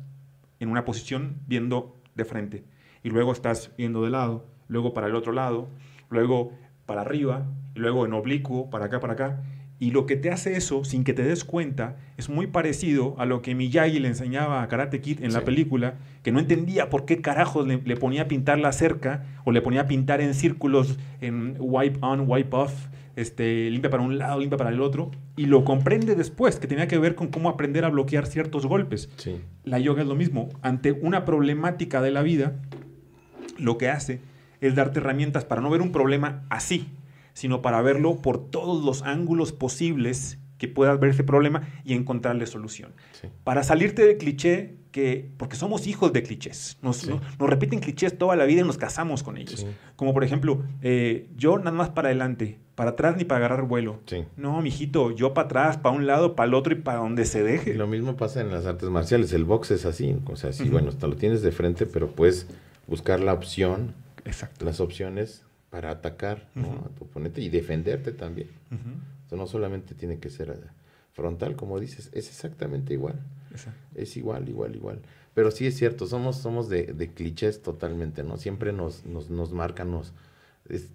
en una posición viendo de frente y luego estás viendo de lado, luego para el otro lado, luego para arriba, luego en oblicuo, para acá, para acá. Y lo que te hace eso, sin que te des cuenta, es muy parecido a lo que Miyagi le enseñaba a Karate Kid en la película, que no entendía por qué carajos le, ponía a pintar la cerca o le ponía a pintar en círculos, en wipe on, wipe off, este, limpia para un lado, limpia para el otro, y lo comprende después, que tenía que ver con cómo aprender a bloquear ciertos golpes. La yoga es lo mismo. Ante una problemática de la vida, lo que hace es darte herramientas para no ver un problema así, sino para verlo por todos los ángulos posibles que puedas ver ese problema y encontrarle solución. Para salirte del cliché, que, porque somos hijos de clichés, nos, repiten clichés toda la vida y nos casamos con ellos. Como por ejemplo, eh, yo nada más para adelante, para atrás ni para agarrar vuelo. No, mijito, yo para atrás, para un lado, para el otro y para donde se deje. lo mismo pasa en las artes marciales. El box es así. O sea, sí, bueno, hasta lo tienes de frente, pero puedes buscar la opción, Exacto. las opciones para atacar a tu oponente y defenderte también. Sea, no solamente tiene que ser frontal, como dices, es exactamente igual. Es igual, igual, igual. Pero sí es cierto, somos, somos de, de clichés totalmente, ¿no? Siempre nos, nos, nos marcan, nos...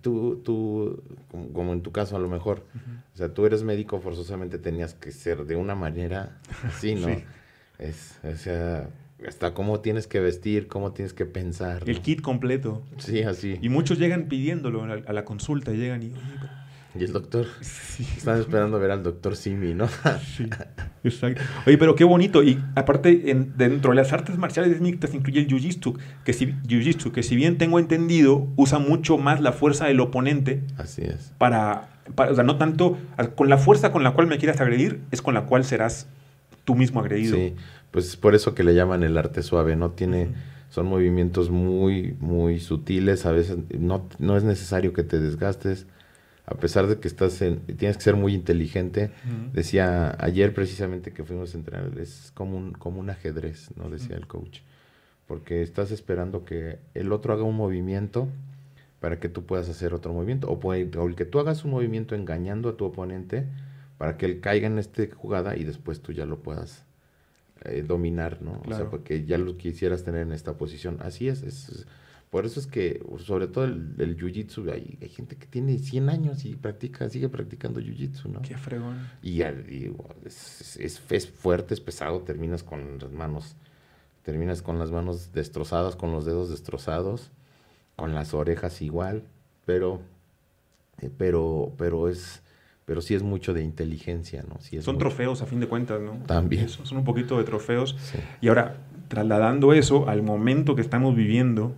tú, tú como, en tu caso a lo mejor, o sea, tú eres médico, forzosamente tenías que ser de una manera así, ¿no? [laughs] Es, o sea, hasta cómo tienes que vestir, cómo tienes que pensar. El kit completo. Sí, así. Y muchos llegan pidiéndolo a la, consulta, llegan y... Y el doctor. [laughs] Sí. [laughs] Están esperando ver al doctor Simi, ¿no? [laughs] sí, exacto. Oye, pero qué bonito. Y aparte, en, dentro de las artes marciales mixtas incluye el jiu-jitsu, que, si, jiu que si bien tengo entendido, usa mucho más la fuerza del oponente. Así es. Para, para, o sea, no tanto con la fuerza con la cual me quieras agredir, es con la cual serás tú mismo agredido. Sí, pues es por eso que le llaman el arte suave, ¿no? Tiene... Son movimientos muy, muy sutiles, a veces no, no es necesario que te desgastes, a pesar de que estás en, tienes que ser muy inteligente. Decía ayer precisamente que fuimos a entrenar, es como un, como un ajedrez, ¿no? Decía el coach. Porque estás esperando que el otro haga un movimiento para que tú puedas hacer otro movimiento. O, o el que tú hagas un movimiento engañando a tu oponente para que él caiga en esta jugada y después tú ya lo puedas eh, dominar, ¿no? O sea, porque ya lo quisieras tener en esta posición. Así es, es por eso es que, sobre todo el, el jiu-jitsu, hay, hay, gente que tiene 100 años y practica, sigue practicando jiu-jitsu, ¿no? Qué fregón. Y, es, es, fuerte, es pesado, terminas con las manos, terminas con las manos destrozadas, con los dedos destrozados, con las orejas igual, pero, eh, pero, pero es, pero sí es mucho de inteligencia, ¿no? Sí son trofeos a fin de cuentas, ¿no? También. son un poquito de trofeos. Y ahora, trasladando eso al momento que estamos viviendo,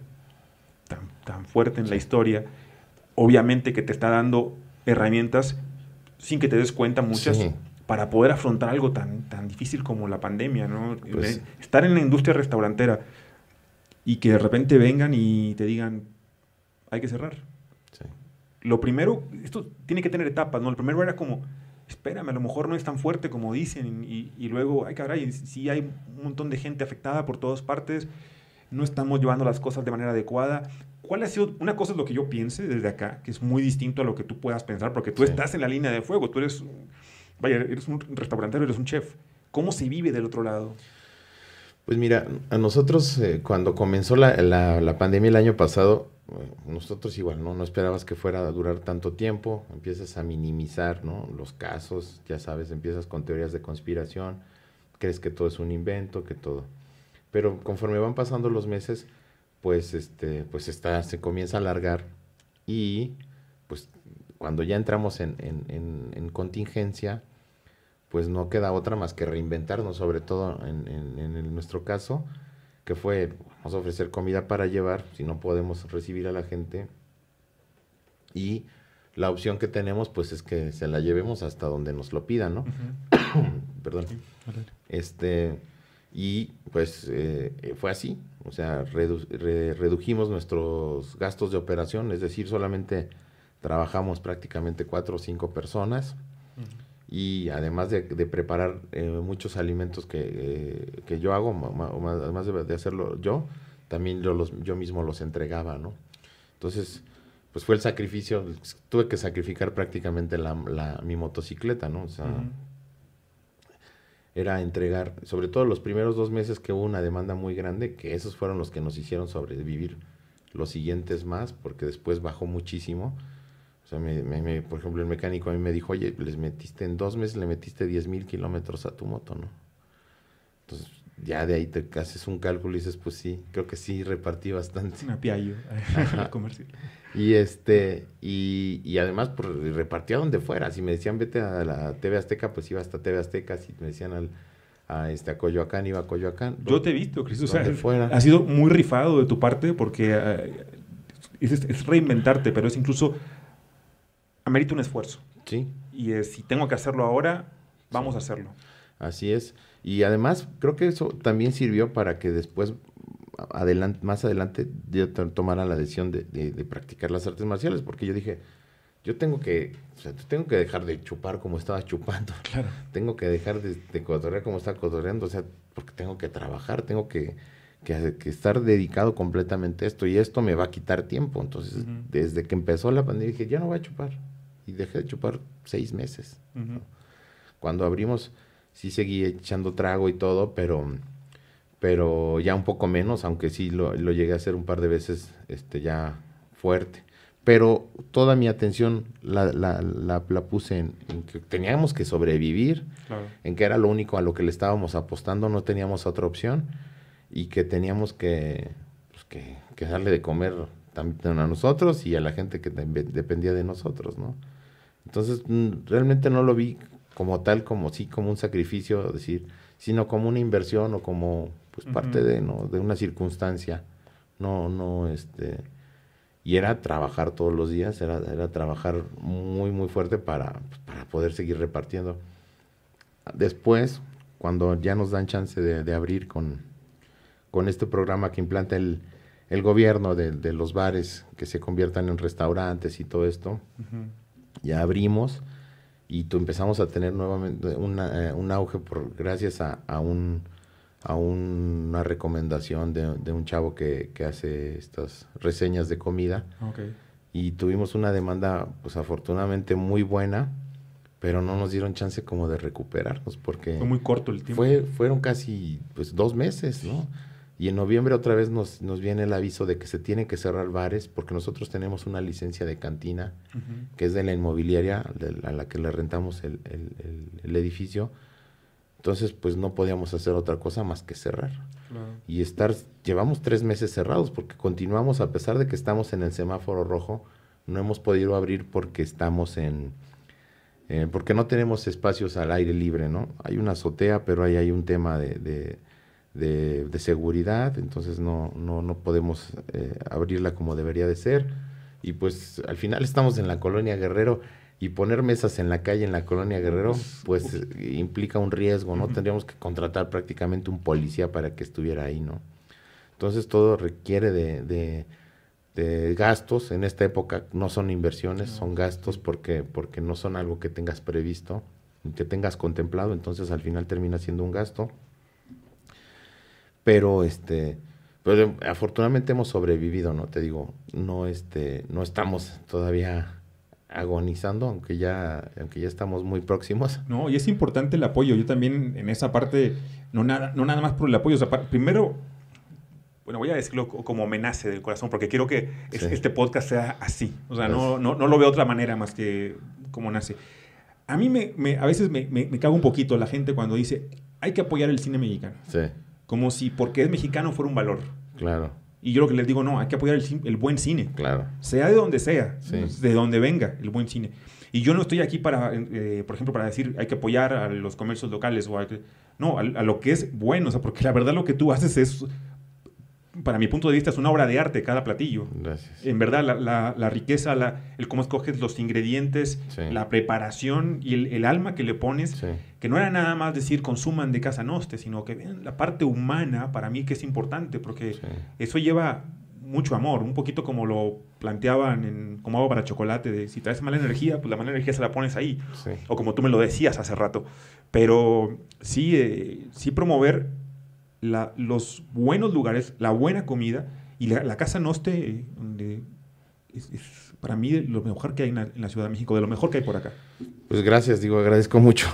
tan fuerte en la historia, obviamente que te está dando herramientas sin que te des cuenta muchas para poder afrontar algo tan, tan difícil como la pandemia, ¿no? Pues Estar en la industria restaurantera y que de repente vengan y te digan, hay que cerrar. Lo primero, esto tiene que tener etapas, ¿no? Lo primero era como, espérame, a lo mejor no es tan fuerte como dicen y, y luego, ay caray, sí hay un montón de gente afectada por todas partes, no estamos llevando las cosas de manera adecuada, ¿Cuál ha sido? Una cosa es lo que yo piense desde acá, que es muy distinto a lo que tú puedas pensar, porque tú estás en la línea de fuego, tú eres, vaya, eres un restaurantero, eres un chef. ¿Cómo se vive del otro lado? Pues mira, a nosotros eh, cuando comenzó la, la, pandemia el año pasado, nosotros igual, ¿no? No esperabas que fuera a durar tanto tiempo, empiezas a minimizar, ¿no? Los casos, ya sabes, empiezas con teorías de conspiración, crees que todo es un invento, que todo. Pero conforme van pasando los meses, pues este, pues está, se comienza a alargar y pues cuando ya entramos en, en, contingencia, pues no queda otra más que reinventarnos, sobre todo en, en, nuestro caso, que fue, vamos a ofrecer comida para llevar, si no podemos recibir a la gente, y la opción que tenemos, pues es que se la llevemos hasta donde nos lo pidan, ¿no? [coughs] Perdón. Este, y pues eh, fue así, o sea, redujimos nuestros gastos de operación, es decir, solamente trabajamos prácticamente cuatro o cinco personas y además de, preparar eh, muchos alimentos que, eh, yo hago, además de, hacerlo yo, también yo, los, yo mismo los entregaba, ¿no? Entonces, pues fue el sacrificio, tuve que sacrificar prácticamente la, mi motocicleta, ¿no? O sea, era entregar, sobre todo los primeros dos meses que hubo una demanda muy grande, que esos fueron los que nos hicieron sobrevivir los siguientes más, porque después bajó muchísimo. O sea, me, por ejemplo, el mecánico a mí me dijo, oye, les metiste en dos meses, le metiste 10 mil kilómetros a tu moto, ¿no? Entonces, ya de ahí te haces un cálculo y dices, pues sí, creo que sí repartí bastante. Una piallo [laughs] comercial. Y este, y, y además pues, repartía donde fuera. Si me decían vete a la TV Azteca, pues iba hasta TV Azteca. Si me decían al, a, este, a Coyoacán, iba a Coyoacán. Yo te he visto, Cristo. O sea, ha sido muy rifado de tu parte porque eh, es, reinventarte, pero es incluso amerita un esfuerzo. Sí. Y si tengo que hacerlo ahora, vamos a hacerlo. Así es. Y además creo que eso también sirvió para que después adelante, más adelante yo tomara la decisión de, practicar las artes marciales, porque yo dije, yo tengo que, o sea, tengo que dejar de chupar como estaba chupando. [laughs] Claro. Tengo que dejar de, de cotorrear como estaba cotorreando, o sea, porque tengo que trabajar, tengo que, que, estar dedicado completamente a esto y esto me va a quitar tiempo. Entonces, desde que empezó la pandemia dije, ya no voy a chupar. Y dejé de chupar seis meses. Cuando abrimos, sí seguí echando trago y todo, pero, pero ya un poco menos, aunque sí lo, lo llegué a hacer un par de veces este, ya fuerte pero toda mi atención la, la, la, puse en, que teníamos que sobrevivir, en que era lo único a lo que le estábamos apostando, no teníamos otra opción y que teníamos que, pues, que, darle de comer también a nosotros y a la gente que dependía de nosotros, ¿no? Entonces, mm, realmente no lo vi como tal, como sí, como un sacrificio, decir, sino como una inversión o como pues parte de, ¿no? de una circunstancia, no, no, este y era trabajar todos los días, era, era trabajar muy, muy fuerte para, pues, para, poder seguir repartiendo. Después, cuando ya nos dan chance de, abrir con, con, este programa que implanta el, el gobierno de, de, los bares que se conviertan en restaurantes y todo esto, ya abrimos y tú empezamos a tener nuevamente una, eh, un auge por, gracias a, a un a una recomendación de, un chavo que, hace estas reseñas de comida. Y tuvimos una demanda, pues afortunadamente muy buena, pero no nos dieron chance como de recuperarnos porque... Fue muy corto el tiempo. Fue, fueron casi pues dos meses, ¿no? Y en noviembre otra vez nos, nos viene el aviso de que se tienen que cerrar bares porque nosotros tenemos una licencia de cantina que es de la inmobiliaria a la que le rentamos el, el edificio entonces, pues no podíamos hacer otra cosa más que cerrar. Y estar, llevamos tres meses cerrados porque continuamos, a pesar de que estamos en el semáforo rojo, no hemos podido abrir porque estamos en, eh, porque no tenemos espacios al aire libre, ¿no? Hay una azotea, pero ahí hay un tema de, de, seguridad, entonces no, no, no podemos eh, abrirla como debería de ser. Y pues al final estamos en la colonia Guerrero y poner mesas en la calle en la colonia Guerrero, pues implica un riesgo, ¿no? Tendríamos que contratar prácticamente un policía para que estuviera ahí, ¿no? Entonces todo requiere de, de, gastos. En esta época no son inversiones, son gastos porque, porque no son algo que tengas previsto, que tengas contemplado, entonces al final termina siendo un gasto. Pero este, pero afortunadamente hemos sobrevivido, ¿no? Te digo, no este, no estamos todavía agonizando, aunque ya, aunque ya estamos muy próximos. No, y es importante el apoyo. Yo también en esa parte, no nada, no nada más por el apoyo. O sea, primero, bueno, voy a decirlo como amenaza del corazón, porque quiero que este podcast sea así. O sea, no, pues no, no, lo veo de otra manera más que como nace. A mí me, me a veces me, me, cago un poquito la gente cuando dice, hay que apoyar el cine mexicano. Sí. Como si porque es mexicano fuera un valor. Claro. Y yo lo que les digo, no, hay que apoyar el, buen cine. Claro. Sea de donde sea, de donde venga el buen cine. Y yo no estoy aquí para, eh, por ejemplo, para decir hay que apoyar a los comercios locales o a, no, a, a, lo que es bueno, o sea, porque la verdad lo que tú haces es para mi punto de vista, es una obra de arte cada platillo. Gracias. En verdad, la, la, riqueza, la, el cómo escoges los ingredientes, la preparación y el, el, alma que le pones, que no era nada más decir consuman de casa noste, sino que la parte humana para mí que es importante, porque eso lleva mucho amor, un poquito como lo planteaban en, como hago para chocolate, de si traes mala energía, pues la mala energía se la pones ahí, o como tú me lo decías hace rato. Pero sí, eh, sí promover los buenos lugares, la buena comida y la, casa Noste, donde es, para mí lo mejor que hay en la, Ciudad de México, de lo mejor que hay por acá. Pues gracias, digo, agradezco mucho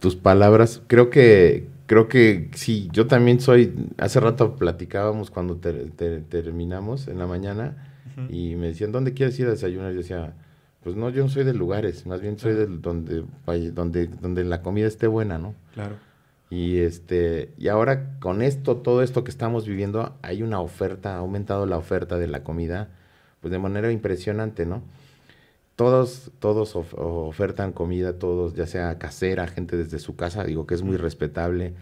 tus palabras. Creo que, creo que sí, yo también soy, hace rato platicábamos cuando terminamos en la mañana y me decían, ¿dónde quieres ir a desayunar? Yo decía, pues no, yo no soy de lugares, más bien soy de donde, donde, donde la comida esté buena, ¿no? Claro. Y este, y ahora con esto, todo esto que estamos viviendo, hay una oferta, ha aumentado la oferta de la comida, pues de manera impresionante, ¿no? Todos, todos ofertan comida, todos, ya sea casera, gente desde su casa, digo que es muy respetable.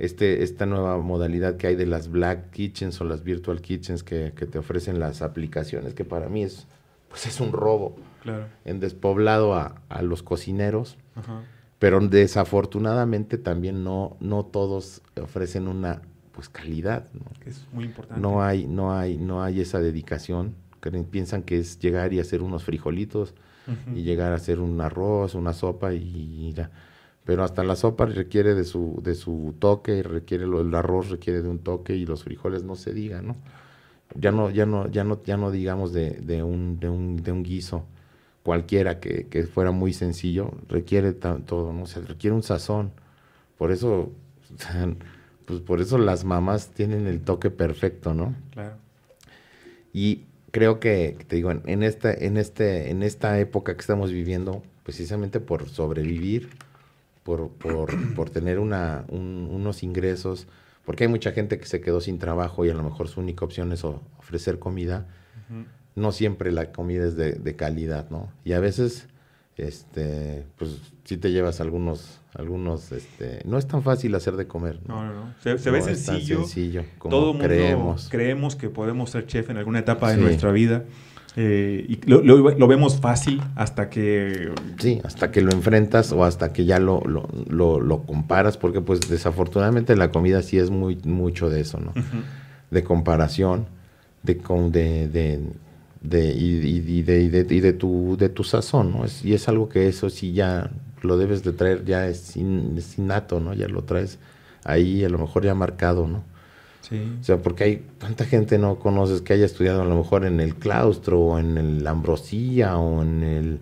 Este, esta nueva modalidad que hay de las Black Kitchens o las Virtual Kitchens que, que te ofrecen las aplicaciones, que para mí es, pues es un robo. Claro. En despoblado a, a los cocineros. Ajá pero desafortunadamente también no, no todos ofrecen una pues calidad. ¿no? Es muy importante. No hay, no hay, no hay esa dedicación. Piensan que es llegar y hacer unos frijolitos, y llegar a hacer un arroz, una sopa y, ya. Pero hasta la sopa requiere de su, de su toque, requiere lo, el arroz requiere de un toque y los frijoles no se digan, ¿no? Ya no, ya no, ya no, ya no digamos de, de, un, de, un, de un guiso cualquiera que, que fuera muy sencillo, requiere todo, ¿no? O requiere un sazón. Por eso, [laughs] pues por eso las mamás tienen el toque perfecto, ¿no? Claro. Y creo que, te digo, en, esta, en, este, en esta época que estamos viviendo, precisamente por sobrevivir, por, por, [clears throat] por tener una, unos ingresos, porque hay mucha gente que se quedó sin trabajo y a lo mejor su única opción es ofrecer comida. No siempre la comida es de, de, calidad, ¿no? Y a veces, este, pues si te llevas algunos, algunos, este, no es tan fácil hacer de comer. No, no, no. Se, ve sencillo. sencillo como Todo mundo creemos. creemos que podemos ser chef en alguna etapa de nuestra vida. Eh, y lo, lo, vemos fácil hasta que... Sí, hasta que lo enfrentas o hasta que ya lo, lo, lo comparas, porque pues desafortunadamente la comida sí es muy mucho de eso, ¿no? De comparación, de, de, de, de, y, de, y, de, y de, tu, de tu sazón, ¿no? Es, y es algo que eso sí ya lo debes de traer, ya es, innato, ¿no? Ya lo traes ahí, a lo mejor ya marcado, ¿no? Sí. O sea, porque hay tanta gente no conoces que haya estudiado a lo mejor en el claustro o en el Ambrosía o en el,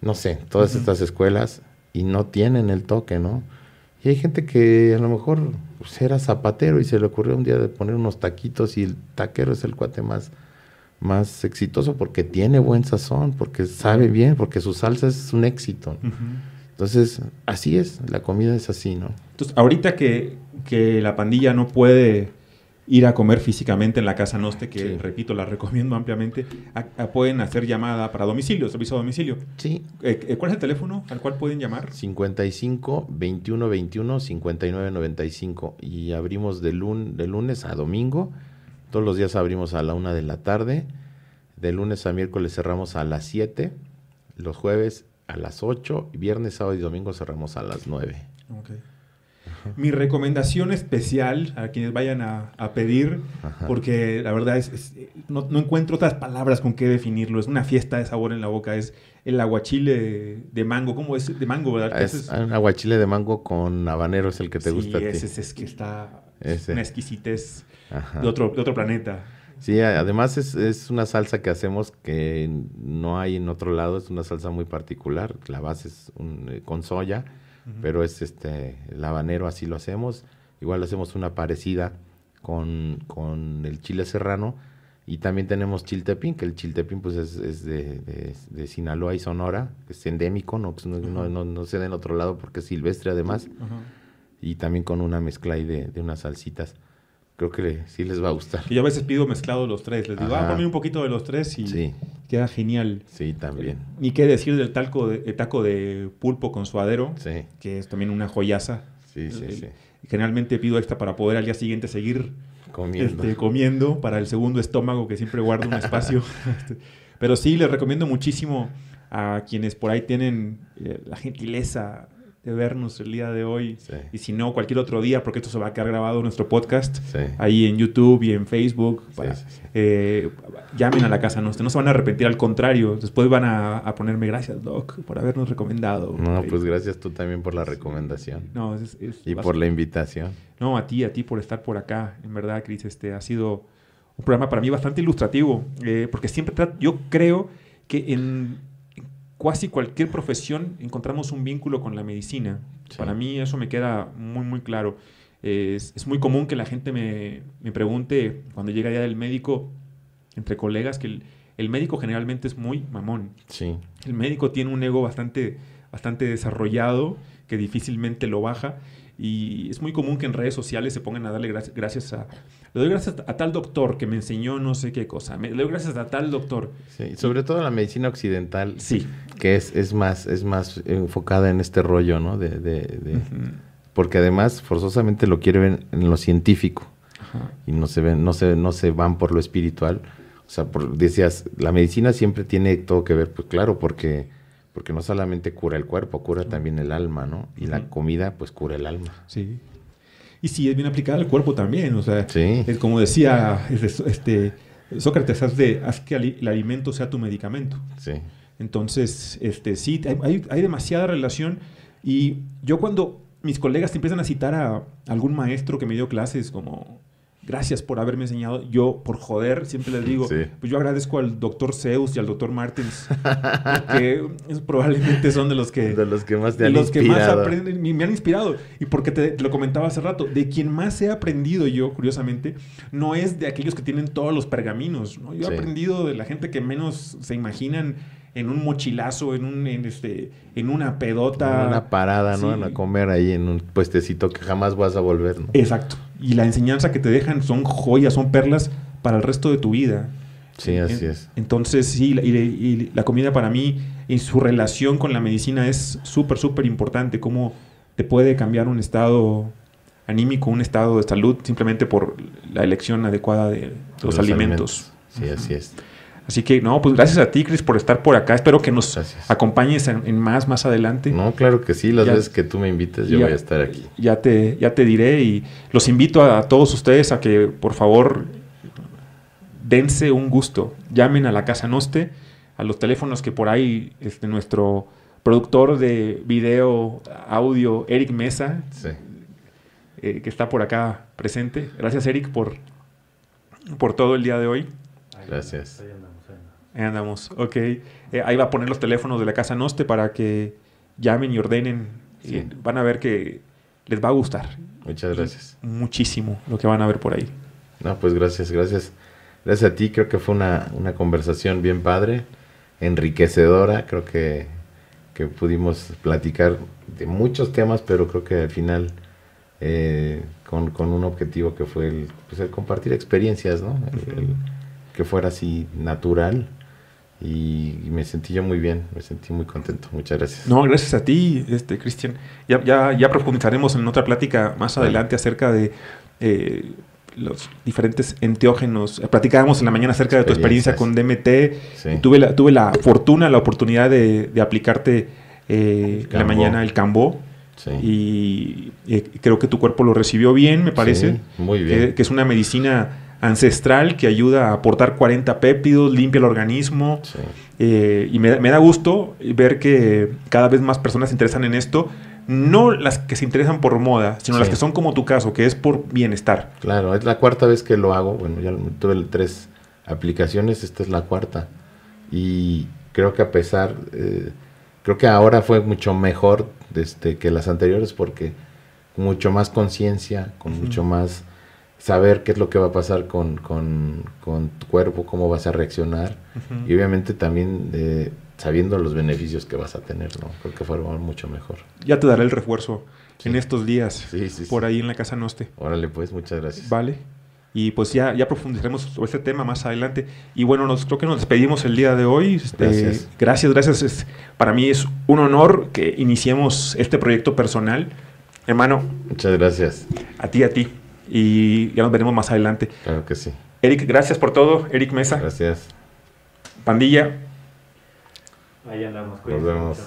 no sé, todas estas escuelas y no tienen el toque, ¿no? Y hay gente que a lo mejor pues, era zapatero y se le ocurrió un día de poner unos taquitos y el taquero es el cuate más, más exitoso porque tiene buen sazón, porque sabe bien, porque su salsa es un éxito. Entonces, así es, la comida es así, ¿no? Entonces, ahorita que, la pandilla no puede ir a comer físicamente en la casa Noste, que repito, la [laughs] recomiendo ampliamente, pueden hacer llamada para domicilio, servicio a domicilio. Sí. Eh, eh, ¿Cuál es el teléfono al cual pueden llamar? 55 21 21 59 95 y abrimos de, de lunes a domingo. Todos los días abrimos a la una de la tarde. De lunes a miércoles cerramos a las 7. Los jueves a las 8 y viernes, sábado y domingo cerramos a las 9. Mi recomendación especial a quienes vayan a, pedir, porque la verdad es, no, encuentro otras palabras con qué definirlo, es una fiesta de sabor en la boca, es el aguachile de mango, ¿cómo es? De mango, ¿verdad? Es, un aguachile de mango con habanero, es el que te gusta ti. Ese es, que está una exquisitez de otro, de otro planeta. Sí, además es, es, una salsa que hacemos que no hay en otro lado, es una salsa muy particular. La base es eh, con soya, pero es este el habanero, así lo hacemos. Igual hacemos una parecida con, con, el chile serrano y también tenemos chiltepín, que el chiltepín pues es, es de, de, Sinaloa y Sonora, que es endémico, no, no, no, no, se da en otro lado porque es silvestre además. Y también con una mezcla ahí de, de unas salsitas creo que sí les va a gustar. Y yo a veces pido mezclado los tres. Les digo, ah, ponme un poquito de los tres y queda genial. Sí, también. Ni qué decir del talco de, taco de pulpo con suadero, que es también una joyaza. Sí, sí, sí. Generalmente pido esta para poder al día siguiente seguir comiendo, este, comiendo para el segundo estómago que siempre guardo un espacio. [laughs] Este, pero sí, les recomiendo muchísimo a quienes por ahí tienen eh, la gentileza de vernos el día de hoy. Y si no, cualquier otro día, porque esto se va a quedar grabado en nuestro podcast, ahí en YouTube y en Facebook. Eh, llamen a la casa no, no se van a arrepentir, al contrario. Después van a, ponerme gracias, Doc, por habernos recomendado. No, pues gracias tú también por la recomendación. No, y por la invitación. No, a ti, a ti por estar por acá. En verdad, Cris, este ha sido un programa para mí bastante ilustrativo, eh, porque siempre yo creo que en casi cualquier profesión encontramos un vínculo con la medicina. Para mí eso me queda muy, muy claro. Es, muy común que la gente me, pregunte cuando llega ya del médico, entre colegas, que el, médico generalmente es muy mamón. Sí. El médico tiene un ego bastante, bastante desarrollado que difícilmente lo baja y es muy común que en redes sociales se pongan a darle gracias a, le doy gracias a tal doctor que me enseñó no sé qué cosa. le doy gracias a tal doctor. Sí, sobre todo la medicina occidental. Sí. Que es, es, más, es más enfocada en este rollo, ¿no? De, de, Porque además forzosamente lo quiere ver en lo científico. Y no se, ven, no, se, no se van por lo espiritual. O sea, decías, la medicina siempre tiene todo que ver, pues claro, porque, porque no solamente cura el cuerpo, cura también el alma, ¿no? Y la comida, pues cura el alma. Sí y si es bien aplicada al cuerpo también. O sea, es como decía este, Sócrates, haz, de, haz que el alimento sea tu medicamento. Sí. Entonces, este, sí, hay, hay demasiada relación y yo cuando mis colegas te empiezan a citar a algún maestro que me dio clases como gracias por haberme enseñado. Yo, por joder, siempre les digo, pues yo agradezco al doctor Zeus y al doctor Martins, que probablemente son de los que... De los que más te han los que más aprenden, me han inspirado. Y porque te, lo comentaba hace rato, de quien más he aprendido yo, curiosamente, no es de aquellos que tienen todos los pergaminos. ¿no? Yo he aprendido de la gente que menos se imaginan en un mochilazo, en un este, en una pedota. En una parada, ¿no? A comer ahí en un puestecito que jamás vas a volver, ¿no? Exacto. Y la enseñanza que te dejan son joyas, son perlas para el resto de tu vida. Sí, así es. Entonces, sí, y, la comida para mí y su relación con la medicina es súper, súper importante. Cómo te puede cambiar un estado anímico, un estado de salud, simplemente por la elección adecuada de los, alimentos. Sí, así es. Así que, no, pues gracias a ti, Cris, por estar por acá. Espero que nos acompañes en, más, más adelante. No, claro que sí. Las veces que tú me invites, yo voy a estar aquí. Ya te, ya te diré y los invito a, todos ustedes a que, por favor, dense un gusto. Llamen a la Casa Noste, a los teléfonos que por ahí este, nuestro productor de video, audio, Eric Mesa, eh, que está por acá presente. Gracias, Eric, por, por todo el día de hoy. Gracias. Ahí andamos, ok. Eh, ahí va a poner los teléfonos de la Casa Noste para que llamen y ordenen. van a ver que les va a gustar. Muchas gracias. Muchísimo lo que van a ver por ahí. No, pues gracias, gracias. Gracias a ti, creo que fue una, conversación bien padre, enriquecedora, creo que, que, pudimos platicar de muchos temas, pero creo que al final eh, con, un objetivo que fue el, pues compartir experiencias, ¿no? que fuera así natural y, me sentí yo muy bien, me sentí muy contento. Muchas gracias. No, gracias a ti, este Cristian. Ya, ya, ya profundizaremos en otra plática más adelante acerca de eh, los diferentes enteógenos. Platicábamos en la mañana acerca de tu experiencia con DMT. Tuve, la, tuve la fortuna, la oportunidad de, aplicarte eh, en la mañana el Cambó. Y eh, creo que tu cuerpo lo recibió bien, me parece. muy bien. que es una medicina ancestral que ayuda a aportar 40 péptidos, limpia el organismo. Eh, y me, da gusto ver que cada vez más personas se interesan en esto. No las que se interesan por moda, sino las que son como tu caso, que es por bienestar. Claro, es la cuarta vez que lo hago. Bueno, ya tuve tres aplicaciones, esta es la cuarta. Y creo que a pesar, eh, creo que ahora fue mucho mejor este, que las anteriores porque mucho más conciencia, con mucho más saber qué es lo que va a pasar con, tu cuerpo, cómo vas a reaccionar y obviamente también eh, sabiendo los beneficios que vas a tener, ¿no? Porque fue mucho mejor. Ya te daré el refuerzo en estos días por ahí en la casa Noste. Órale, pues, muchas gracias. Vale. Y pues ya, ya profundizaremos sobre este tema más adelante. Y bueno, nos, creo que nos despedimos el día de hoy. Este, gracias. Gracias, gracias. para mí es un honor que iniciemos este proyecto personal. Hermano. Muchas gracias. A ti, a ti y ya nos veremos más adelante. Claro que sí. Eric, gracias por todo. Eric Mesa. Gracias. Pandilla. Ahí andamos. Nos vemos.